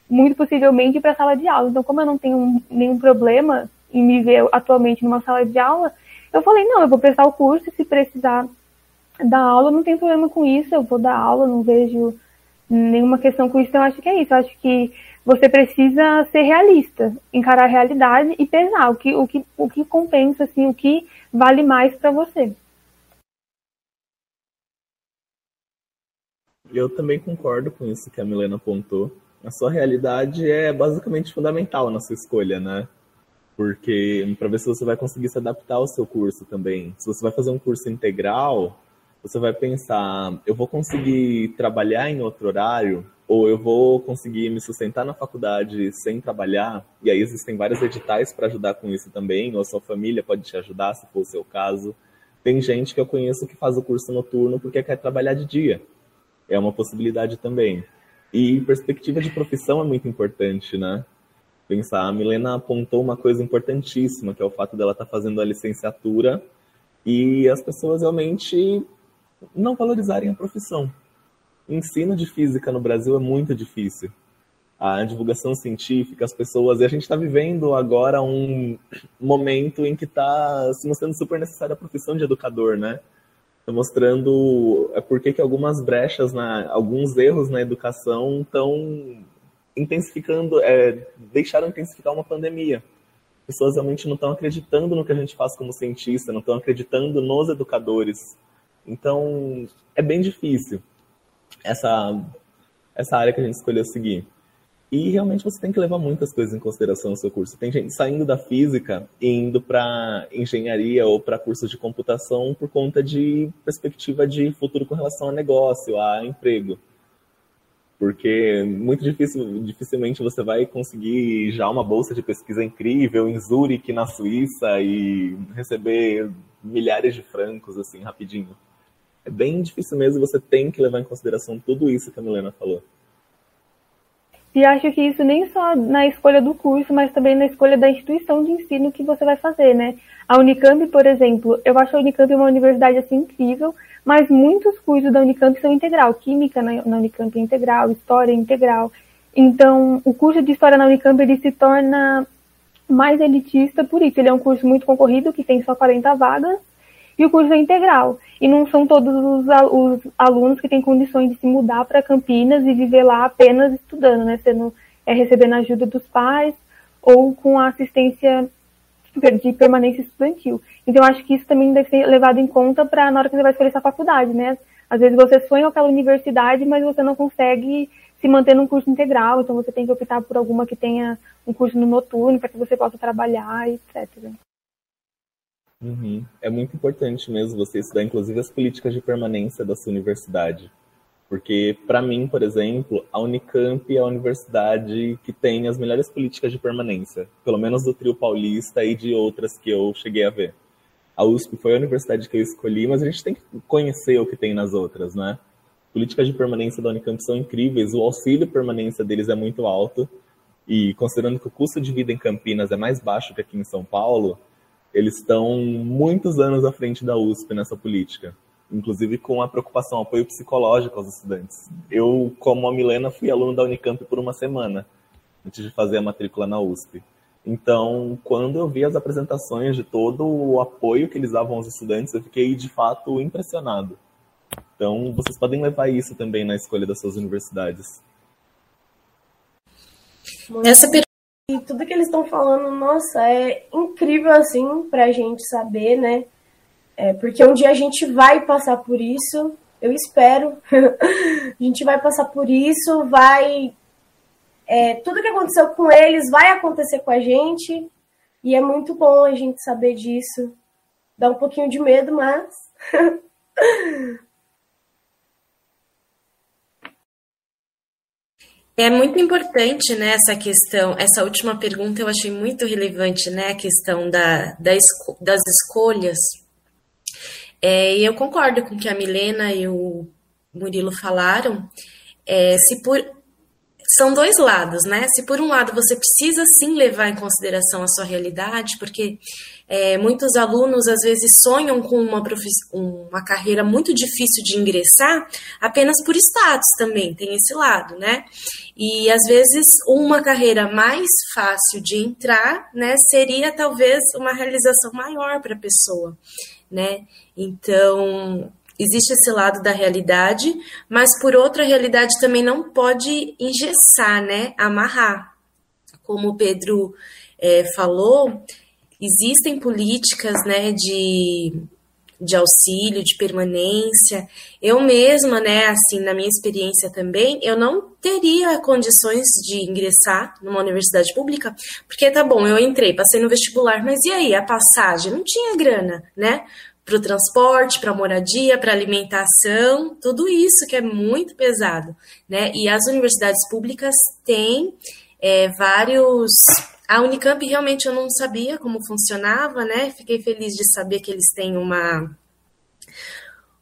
muito possivelmente, ir para a sala de aula. Então, como eu não tenho nenhum problema em me ver atualmente numa sala de aula, eu falei, não, eu vou prestar o curso se precisar dar aula, não tem problema com isso, eu vou dar aula, não vejo nenhuma questão com isso, então eu acho que é isso, eu acho que você precisa ser realista, encarar a realidade e pesar o que, o que, o que compensa, assim, o que vale mais para você.
Eu também concordo com isso que a Milena apontou. A sua realidade é basicamente fundamental na sua escolha, né? Porque para ver se você vai conseguir se adaptar ao seu curso também. Se você vai fazer um curso integral, você vai pensar, eu vou conseguir trabalhar em outro horário ou eu vou conseguir me sustentar na faculdade sem trabalhar, e aí existem vários editais para ajudar com isso também, ou a sua família pode te ajudar, se for o seu caso. Tem gente que eu conheço que faz o curso noturno porque quer trabalhar de dia. É uma possibilidade também. E perspectiva de profissão é muito importante, né? Pensar, a Milena apontou uma coisa importantíssima, que é o fato dela estar tá fazendo a licenciatura e as pessoas realmente não valorizarem a profissão ensino de física no Brasil é muito difícil. A divulgação científica, as pessoas. E a gente está vivendo agora um momento em que está se mostrando super necessária a profissão de educador, né? Está mostrando é por que algumas brechas, na, alguns erros na educação estão intensificando, é, deixaram intensificar uma pandemia. As pessoas realmente não estão acreditando no que a gente faz como cientista, não estão acreditando nos educadores. Então, é bem difícil essa, essa área que a gente escolheu seguir. E realmente você tem que levar muitas coisas em consideração no seu curso. Tem gente saindo da física e indo para engenharia ou para cursos de computação por conta de perspectiva de futuro com relação a negócio, a emprego. Porque muito difícil, dificilmente você vai conseguir já uma bolsa de pesquisa incrível em Zurich, na Suíça, e receber milhares de francos assim rapidinho é bem difícil mesmo, você tem que levar em consideração tudo isso que a Milena falou.
E acho que isso nem só na escolha do curso, mas também na escolha da instituição de ensino que você vai fazer, né? A Unicamp, por exemplo, eu acho a Unicamp uma universidade assim incrível, mas muitos cursos da Unicamp são integral. Química na, Unicamp é integral, História é integral. Então, o curso de História na Unicamp ele se torna mais elitista por isso. Ele é um curso muito concorrido, que tem só 40 vagas, e o curso é integral. E não são todos os, os alunos que têm condições de se mudar para Campinas e viver lá apenas estudando, né? Sendo, é, recebendo ajuda dos pais ou com a assistência de permanência estudantil. Então, acho que isso também deve ser levado em conta para na hora que você vai escolher essa faculdade, né? Às vezes você sonha aquela universidade, mas você não consegue se manter num curso integral, então você tem que optar por alguma que tenha um curso no noturno para que você possa trabalhar, etc.
Uhum. É muito importante mesmo você estudar, inclusive, as políticas de permanência da sua universidade. Porque, para mim, por exemplo, a Unicamp é a universidade que tem as melhores políticas de permanência, pelo menos do trio paulista e de outras que eu cheguei a ver. A USP foi a universidade que eu escolhi, mas a gente tem que conhecer o que tem nas outras, né? Políticas de permanência da Unicamp são incríveis, o auxílio permanência deles é muito alto, e considerando que o custo de vida em Campinas é mais baixo que aqui em São Paulo, eles estão muitos anos à frente da USP nessa política, inclusive com a preocupação, apoio psicológico aos estudantes. Eu, como a Milena, fui aluno da Unicamp por uma semana, antes de fazer a matrícula na USP. Então, quando eu vi as apresentações de todo o apoio que eles davam aos estudantes, eu fiquei de fato impressionado. Então, vocês podem levar isso também na escolha das suas universidades.
Essa e tudo que eles estão falando, nossa, é incrível assim pra gente saber, né? É, porque um dia a gente vai passar por isso, eu espero. a gente vai passar por isso, vai. É, tudo que aconteceu com eles vai acontecer com a gente. E é muito bom a gente saber disso. Dá um pouquinho de medo, mas.
É muito importante né, essa questão, essa última pergunta eu achei muito relevante, né? A questão da, da das escolhas. É, e eu concordo com o que a Milena e o Murilo falaram. É, se por, são dois lados, né? Se por um lado você precisa sim levar em consideração a sua realidade, porque é, muitos alunos às vezes sonham com uma, uma carreira muito difícil de ingressar apenas por status também, tem esse lado, né? E às vezes uma carreira mais fácil de entrar, né, seria talvez uma realização maior para a pessoa, né? Então, existe esse lado da realidade, mas por outra, a realidade também não pode engessar, né? Amarrar. Como o Pedro é, falou, existem políticas né, de, de auxílio, de permanência. Eu mesma, né, assim, na minha experiência também, eu não teria condições de ingressar numa universidade pública, porque tá bom, eu entrei, passei no vestibular, mas e aí, a passagem? Não tinha grana, né? Para o transporte, para a moradia, para alimentação, tudo isso que é muito pesado, né? E as universidades públicas têm é, vários. A Unicamp realmente eu não sabia como funcionava, né? Fiquei feliz de saber que eles têm uma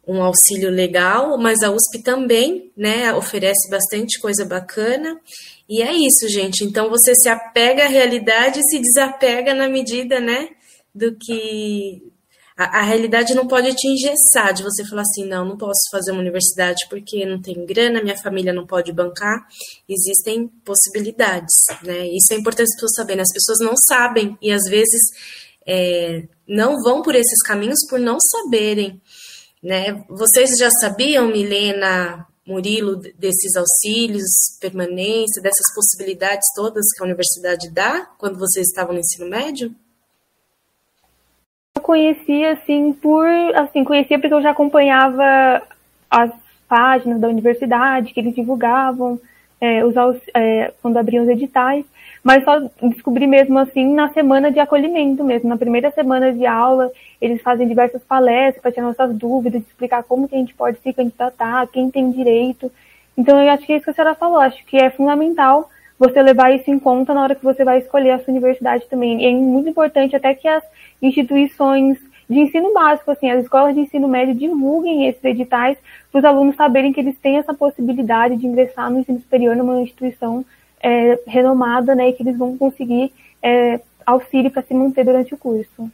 um auxílio legal, mas a USP também, né, oferece bastante coisa bacana. E é isso, gente. Então você se apega à realidade e se desapega na medida, né, do que a, a, realidade não pode te engessar de você falar assim, não, não posso fazer uma universidade porque não tem grana, minha família não pode bancar. Existem possibilidades, né? Isso é importante as pessoas saberem. As pessoas não sabem e às vezes é, não vão por esses caminhos por não saberem, né? Vocês já sabiam, Milena, Murilo, desses auxílios, permanência, dessas possibilidades todas que a universidade dá quando vocês estavam no ensino médio?
Conhecia assim por assim conhecia porque eu já acompanhava as páginas da universidade que eles divulgavam é, os, é, quando abriam os editais. Mas só descobri mesmo assim na semana de acolhimento mesmo. Na primeira semana de aula eles fazem diversas palestras para tirar nossas dúvidas explicar como que a gente pode se candidatar quem tem direito. Então eu acho que é isso que a senhora falou. Acho que é fundamental você levar isso em conta na hora que você vai escolher a sua universidade também. E é muito importante até que as instituições de ensino básico, assim, as escolas de ensino médio divulguem esses editais para os alunos saberem que eles têm essa possibilidade de ingressar no ensino superior numa instituição é, renomada, né, e que eles vão conseguir é, auxílio para se manter durante o curso.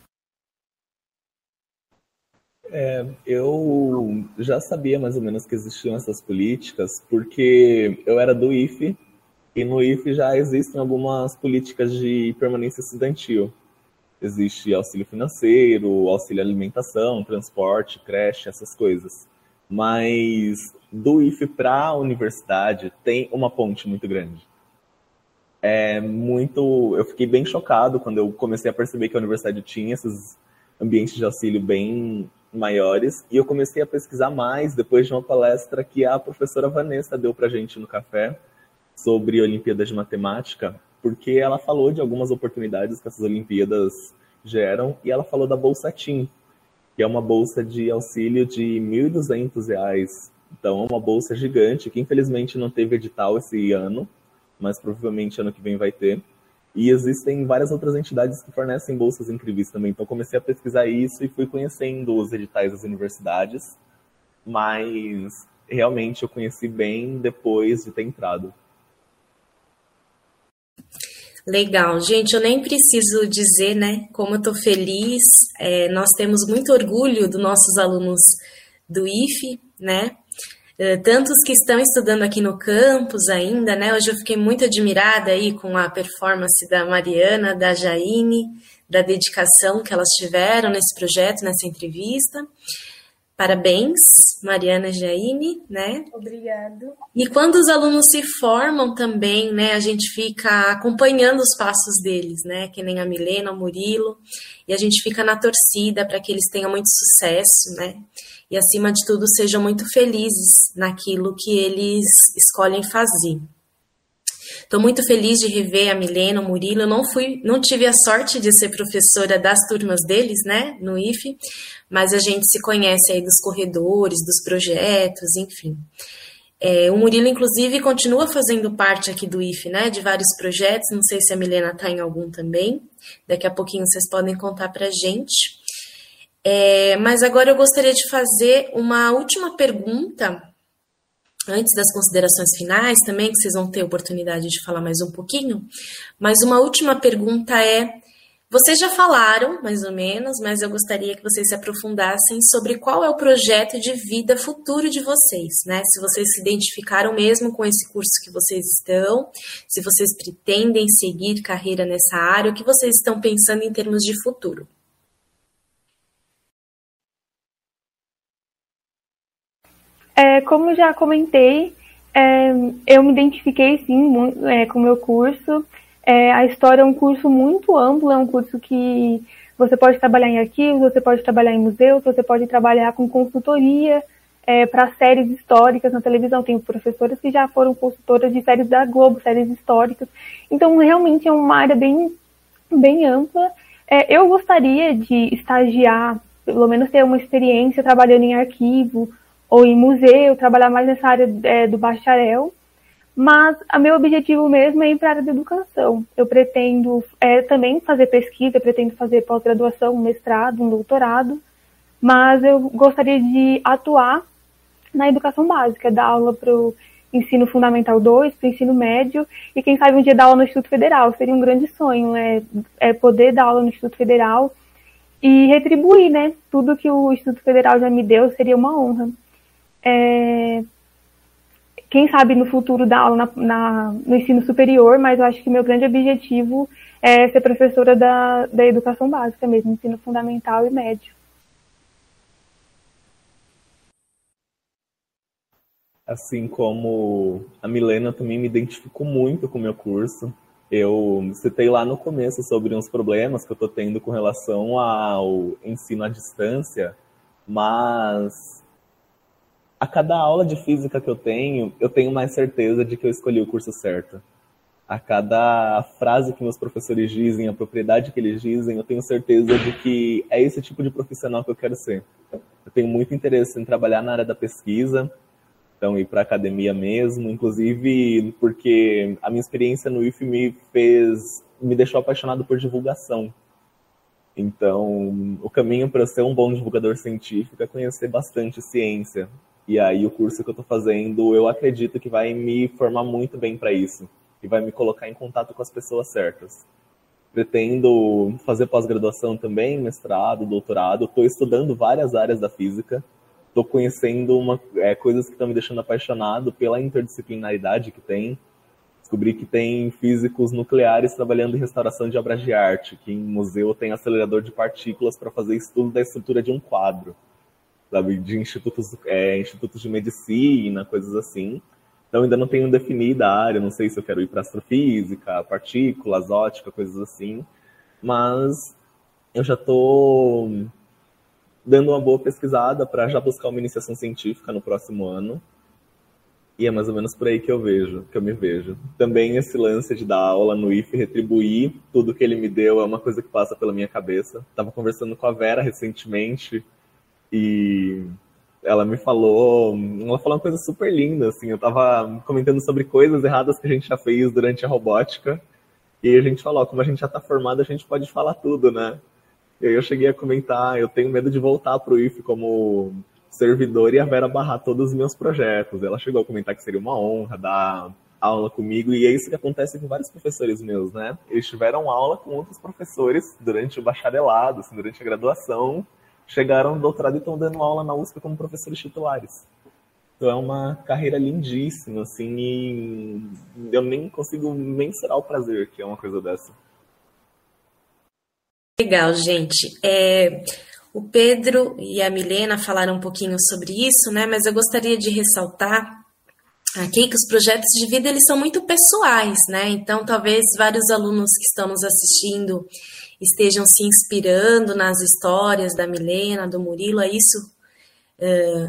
É, eu já sabia mais ou menos que existiam essas políticas, porque eu era do IFE, e no IFE já existem algumas políticas de permanência estudantil. existe auxílio financeiro, auxílio alimentação, transporte, creche, essas coisas. Mas do IFE para a universidade tem uma ponte muito grande. É muito. Eu fiquei bem chocado quando eu comecei a perceber que a universidade tinha esses ambientes de auxílio bem maiores e eu comecei a pesquisar mais depois de uma palestra que a professora Vanessa deu para gente no café sobre Olimpíadas de Matemática porque ela falou de algumas oportunidades que essas Olimpíadas geram e ela falou da Bolsa TIM, que é uma bolsa de auxílio de R$ 1.200. Então, é uma bolsa gigante que infelizmente não teve edital esse ano, mas provavelmente ano que vem vai ter. E existem várias outras entidades que fornecem bolsas incríveis também. Então, comecei a pesquisar isso e fui conhecendo os editais das universidades, mas realmente eu conheci bem depois de ter entrado.
Legal, gente, eu nem preciso dizer, né, como eu estou feliz. É, nós temos muito orgulho dos nossos alunos do IFE, né? É, tantos que estão estudando aqui no campus ainda, né? Hoje eu fiquei muito admirada aí com a performance da Mariana, da Jaine, da dedicação que elas tiveram nesse projeto, nessa entrevista. Parabéns, Mariana Jaine, né?
Obrigado.
E quando os alunos se formam também, né, a gente fica acompanhando os passos deles, né? Que nem a Milena, o Murilo, e a gente fica na torcida para que eles tenham muito sucesso, né? E acima de tudo sejam muito felizes naquilo que eles escolhem fazer. Estou muito feliz de rever a Milena, o Murilo. Eu não fui, não tive a sorte de ser professora das turmas deles, né, no IFE, mas a gente se conhece aí dos corredores, dos projetos, enfim. É, o Murilo, inclusive, continua fazendo parte aqui do IFE, né, de vários projetos. Não sei se a Milena está em algum também. Daqui a pouquinho vocês podem contar para a gente. É, mas agora eu gostaria de fazer uma última pergunta antes das considerações finais também, que vocês vão ter oportunidade de falar mais um pouquinho, mas uma última pergunta é: vocês já falaram, mais ou menos, mas eu gostaria que vocês se aprofundassem sobre qual é o projeto de vida futuro de vocês, né? Se vocês se identificaram mesmo com esse curso que vocês estão, se vocês pretendem seguir carreira nessa área, o que vocês estão pensando em termos de futuro.
É, como já comentei, é, eu me identifiquei sim é, com o meu curso. É, a história é um curso muito amplo, é um curso que você pode trabalhar em arquivos, você pode trabalhar em museus, você pode trabalhar com consultoria é, para séries históricas na televisão. Tenho professoras que já foram consultoras de séries da Globo, séries históricas. Então, realmente é uma área bem, bem ampla. É, eu gostaria de estagiar, pelo menos ter uma experiência trabalhando em arquivo ou em museu, trabalhar mais nessa área é, do bacharel. Mas o meu objetivo mesmo é ir para a área da educação. Eu pretendo é, também fazer pesquisa, pretendo fazer pós-graduação, um mestrado, um doutorado, mas eu gostaria de atuar na educação básica, dar aula para o ensino fundamental 2, para o ensino médio, e quem sabe um dia dar aula no Instituto Federal. Seria um grande sonho, é, é poder dar aula no Instituto Federal e retribuir, né? Tudo que o Instituto Federal já me deu seria uma honra é, quem sabe no futuro dar aula na, na, no ensino superior, mas eu acho que meu grande objetivo é ser professora da, da educação básica mesmo, ensino fundamental e médio.
Assim como a Milena, também me identifico muito com o meu curso. Eu citei lá no começo sobre uns problemas que eu estou tendo com relação ao ensino à distância, mas a cada aula de física que eu tenho, eu tenho mais certeza de que eu escolhi o curso certo. A cada frase que meus professores dizem, a propriedade que eles dizem, eu tenho certeza de que é esse tipo de profissional que eu quero ser. Eu tenho muito interesse em trabalhar na área da pesquisa, então ir para academia mesmo, inclusive porque a minha experiência no IF me fez, me deixou apaixonado por divulgação. Então, o caminho para ser um bom divulgador científico é conhecer bastante ciência, e aí o curso que eu estou fazendo, eu acredito que vai me formar muito bem para isso e vai me colocar em contato com as pessoas certas. Pretendo fazer pós-graduação também, mestrado, doutorado. Estou estudando várias áreas da física. Estou conhecendo uma, é, coisas que estão me deixando apaixonado pela interdisciplinaridade que tem. Descobri que tem físicos nucleares trabalhando em restauração de obras de arte, que em museu tem acelerador de partículas para fazer estudo da estrutura de um quadro, sabe? De institutos, é, institutos de medicina, coisas assim. Então ainda não tenho definida a área, não sei se eu quero ir para astrofísica, partículas, ótica, coisas assim. Mas eu já estou dando uma boa pesquisada para já buscar uma iniciação científica no próximo ano. E é mais ou menos por aí que eu vejo, que eu me vejo. Também esse lance de dar aula no IF, retribuir tudo que ele me deu é uma coisa que passa pela minha cabeça. Tava conversando com a Vera recentemente e ela me falou, ela falou uma coisa super linda, assim, eu tava comentando sobre coisas erradas que a gente já fez durante a robótica. E a gente falou, como a gente já tá formado, a gente pode falar tudo, né? E aí eu cheguei a comentar, eu tenho medo de voltar pro IF como servidor e a Vera barrar todos os meus projetos. Ela chegou a comentar que seria uma honra dar aula comigo, e é isso que acontece com vários professores meus, né? Eles tiveram aula com outros professores durante o bacharelado, assim, durante a graduação, chegaram no doutorado e estão dando aula na USP como professores titulares. Então é uma carreira lindíssima, assim, e eu nem consigo mensurar o prazer que é uma coisa dessa.
Legal, gente. É, o Pedro e a Milena falaram um pouquinho sobre isso, né? Mas eu gostaria de ressaltar aqui que os projetos de vida eles são muito pessoais, né? Então, talvez vários alunos que estão nos assistindo estejam se inspirando nas histórias da Milena, do Murilo, é isso. É,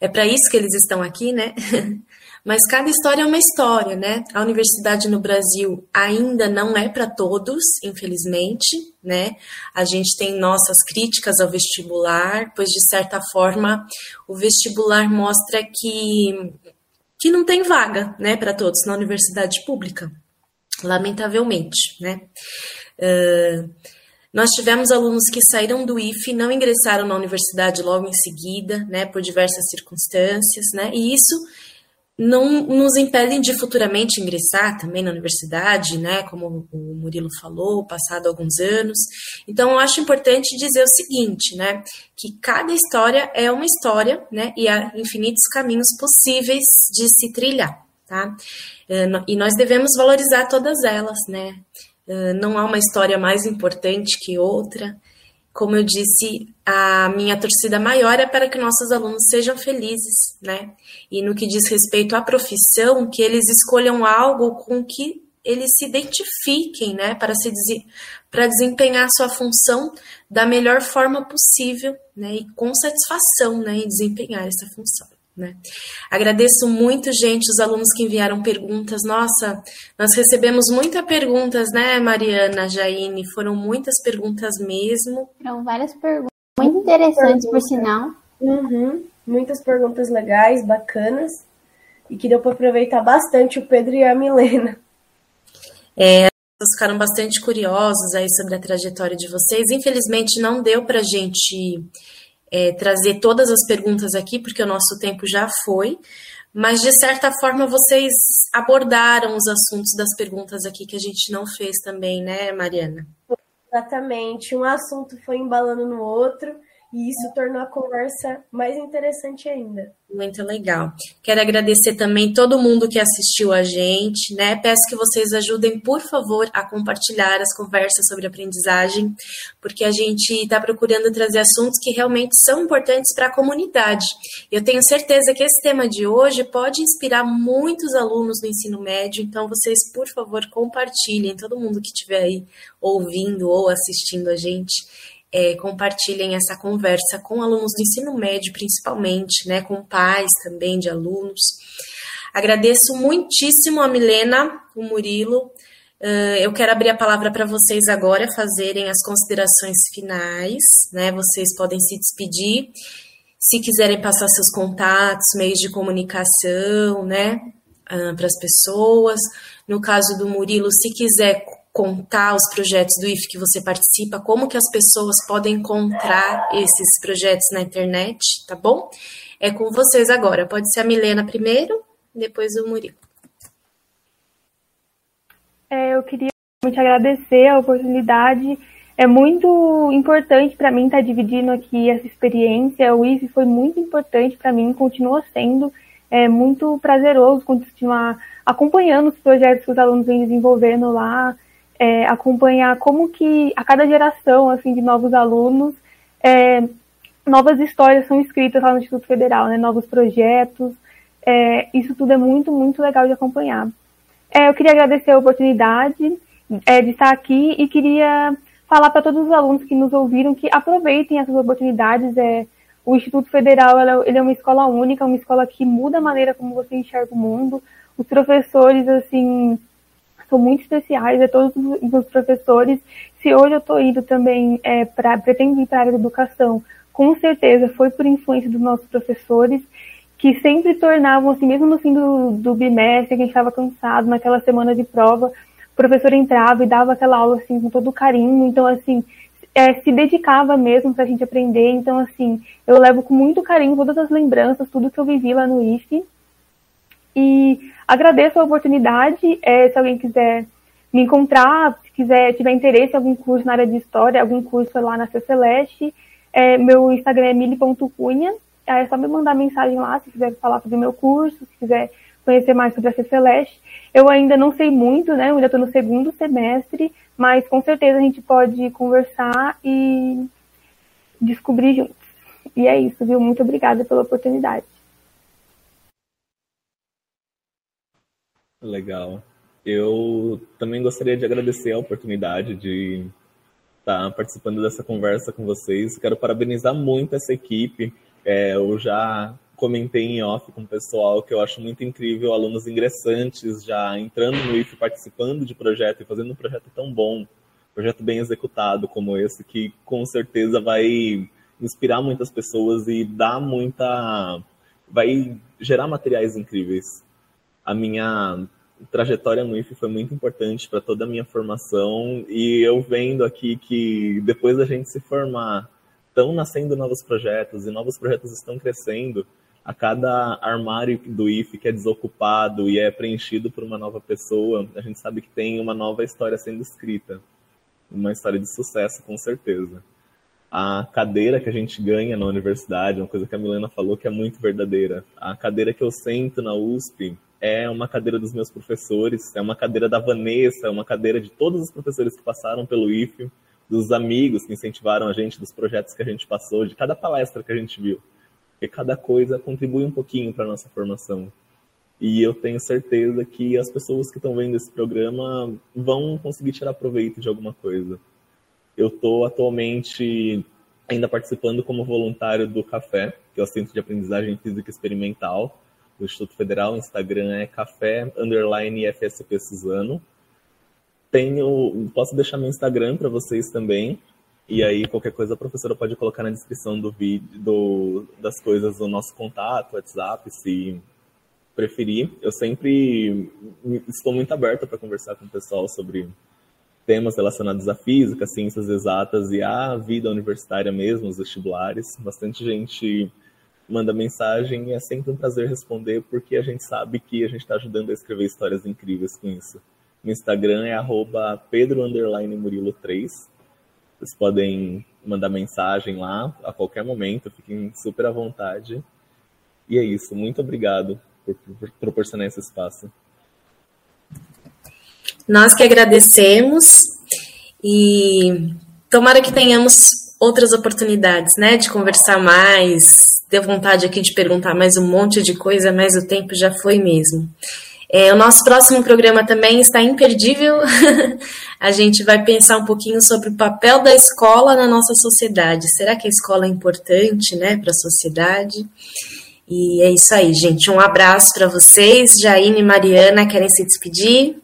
é para isso que eles estão aqui, né? Mas cada história é uma história, né? A universidade no Brasil ainda não é para todos, infelizmente, né? A gente tem nossas críticas ao vestibular, pois de certa forma o vestibular mostra que que não tem vaga, né, para todos na universidade pública, lamentavelmente, né? Uh, nós tivemos alunos que saíram do IFE não ingressaram na universidade logo em seguida, né, por diversas circunstâncias, né, e isso não nos impedem de futuramente ingressar também na universidade, né, como o Murilo falou, passado alguns anos. Então, eu acho importante dizer o seguinte, né, que cada história é uma história, né, e há infinitos caminhos possíveis de se trilhar, tá? Eh, e nós devemos valorizar todas elas, né? Eh, não há uma história mais importante que outra como eu disse, a minha torcida maior é para que nossos alunos sejam felizes, né? E no que diz respeito à profissão, que eles escolham algo com que eles se identifiquem, né, para se para desempenhar sua função da melhor forma possível, né, e com satisfação, né, em desempenhar essa função. Né? Agradeço muito, gente, os alunos que enviaram perguntas. Nossa, nós recebemos muitas perguntas, né, Mariana, Jaine? Foram muitas perguntas mesmo.
Foram várias perguntas, muito interessantes, por sinal.
Uhum. Muitas perguntas legais, bacanas, e que deu para aproveitar bastante o Pedro e a Milena.
É, ficaram bastante curiosos aí sobre a trajetória de vocês. Infelizmente, não deu para gente é, trazer todas as perguntas aqui, porque o nosso tempo já foi, mas de certa forma vocês abordaram os assuntos das perguntas aqui que a gente não fez também, né, Mariana?
Exatamente. Um assunto foi embalando no outro e isso tornou a conversa mais interessante ainda.
Muito legal. Quero agradecer também todo mundo que assistiu a gente, né? Peço que vocês ajudem, por favor, a compartilhar as conversas sobre aprendizagem, porque a gente está procurando trazer assuntos que realmente são importantes para a comunidade. Eu tenho certeza que esse tema de hoje pode inspirar muitos alunos do ensino médio, então vocês, por favor, compartilhem, todo mundo que estiver aí ouvindo ou assistindo a gente é, compartilhem essa conversa com alunos do ensino médio, principalmente, né, com pais também de alunos. Agradeço muitíssimo a Milena, o Murilo. Uh, eu quero abrir a palavra para vocês agora fazerem as considerações finais, né? Vocês podem se despedir. Se quiserem passar seus contatos, meios de comunicação, né, uh, para as pessoas. No caso do Murilo, se quiser contar os projetos do IF que você participa, como que as pessoas podem encontrar esses projetos na internet, tá bom? É com vocês agora. Pode ser a Milena primeiro, depois o Murilo.
É, eu queria muito agradecer a oportunidade. É muito importante para mim estar tá dividindo aqui essa experiência. O IF foi muito importante para mim, continua sendo. é muito prazeroso continuar acompanhando os projetos que os alunos vêm desenvolvendo lá, é, acompanhar como que a cada geração assim de novos alunos é, novas histórias são escritas lá no Instituto Federal, né, novos projetos, é, isso tudo é muito, muito legal de acompanhar. É, eu queria agradecer a oportunidade é, de estar aqui e queria falar para todos os alunos que nos ouviram que aproveitem essas oportunidades. É, o Instituto Federal ele é uma escola única, uma escola que muda a maneira como você enxerga o mundo. Os professores, assim, são muito especiais, é todos os professores. Se hoje eu estou indo também é, para pretendo ir para a área da educação, com certeza foi por influência dos nossos professores que sempre tornavam, assim, mesmo no fim do, do bimestre, que a gente estava cansado, naquela semana de prova, o professor entrava e dava aquela aula, assim, com todo carinho. Então, assim, é, se dedicava mesmo para a gente aprender. Então, assim, eu levo com muito carinho todas as lembranças, tudo que eu vivi lá no IFE. E agradeço a oportunidade. É, se alguém quiser me encontrar, se quiser tiver interesse em algum curso na área de história, algum curso lá na Celeste, é, meu Instagram é mili.cunha. É só me mandar mensagem lá se quiser falar sobre o meu curso, se quiser conhecer mais sobre a Celeste. Eu ainda não sei muito, né? Eu ainda estou no segundo semestre, mas com certeza a gente pode conversar e descobrir juntos. E é isso, viu? Muito obrigada pela oportunidade.
Legal. Eu também gostaria de agradecer a oportunidade de estar participando dessa conversa com vocês. Quero parabenizar muito essa equipe. É, eu já comentei em off com o pessoal que eu acho muito incrível alunos ingressantes já entrando no IF, participando de projeto e fazendo um projeto tão bom, projeto bem executado como esse, que com certeza vai inspirar muitas pessoas e dar muita. vai gerar materiais incríveis. A minha trajetória no IF foi muito importante para toda a minha formação e eu vendo aqui que depois da gente se formar, estão nascendo novos projetos e novos projetos estão crescendo. A cada armário do IF que é desocupado e é preenchido por uma nova pessoa, a gente sabe que tem uma nova história sendo escrita. Uma história de sucesso, com certeza. A cadeira que a gente ganha na universidade, uma coisa que a Milena falou que é muito verdadeira. A cadeira que eu sento na USP, é uma cadeira dos meus professores, é uma cadeira da Vanessa, é uma cadeira de todos os professores que passaram pelo IFE, dos amigos que incentivaram a gente, dos projetos que a gente passou, de cada palestra que a gente viu. Porque cada coisa contribui um pouquinho para a nossa formação. E eu tenho certeza que as pessoas que estão vendo esse programa vão conseguir tirar proveito de alguma coisa. Eu estou atualmente ainda participando como voluntário do CAFé, que é o Centro de Aprendizagem Física Experimental, do Instituto Federal, o Instagram é café underline FSP Suzano. Tenho, posso deixar meu Instagram para vocês também. E aí, qualquer coisa, a professora pode colocar na descrição do vídeo, do, das coisas, o nosso contato, WhatsApp, se preferir. Eu sempre estou muito aberta para conversar com o pessoal sobre temas relacionados à física, ciências exatas e à vida universitária mesmo, os vestibulares. Bastante gente manda mensagem e é sempre um prazer responder, porque a gente sabe que a gente está ajudando a escrever histórias incríveis com isso. No Instagram é arroba pedro_murilo3. Vocês podem mandar mensagem lá a qualquer momento, fiquem super à vontade. E é isso, muito obrigado por, por proporcionar esse espaço.
Nós que agradecemos e tomara que tenhamos outras oportunidades, né, de conversar mais, deu vontade aqui de perguntar mais um monte de coisa, mas o tempo já foi mesmo. É, o nosso próximo programa também está imperdível. a gente vai pensar um pouquinho sobre o papel da escola na nossa sociedade. Será que a escola é importante né, para a sociedade? E é isso aí, gente. Um abraço para vocês. Jaine e Mariana querem se despedir?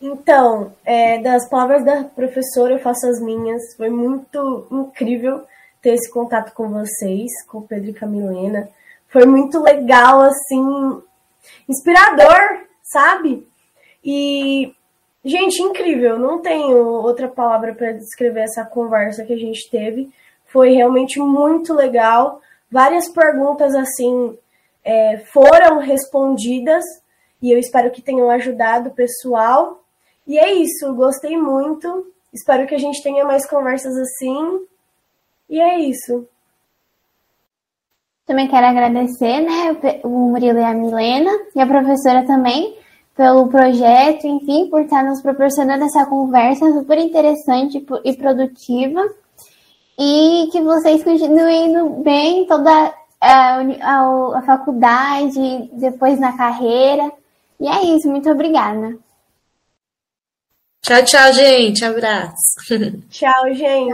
Então, é, das palavras da professora, eu faço as minhas. Foi muito incrível ter esse contato com vocês, com o Pedro e Camilena. Foi muito legal, assim, inspirador, sabe? E, gente, incrível. Não tenho outra palavra para descrever essa conversa que a gente teve. Foi realmente muito legal. Várias perguntas, assim, é, foram respondidas e eu espero que tenham ajudado o pessoal. E é isso, gostei muito. Espero que a gente tenha mais conversas assim. E é isso.
Também quero agradecer, né, o Murilo e a Milena, e a professora também, pelo projeto, enfim, por estar nos proporcionando essa conversa super interessante e produtiva. E que vocês continuem indo bem toda a, a, a faculdade, depois na carreira. E é isso, muito obrigada.
Tchau, tchau, gente. Abraço.
Tchau, gente.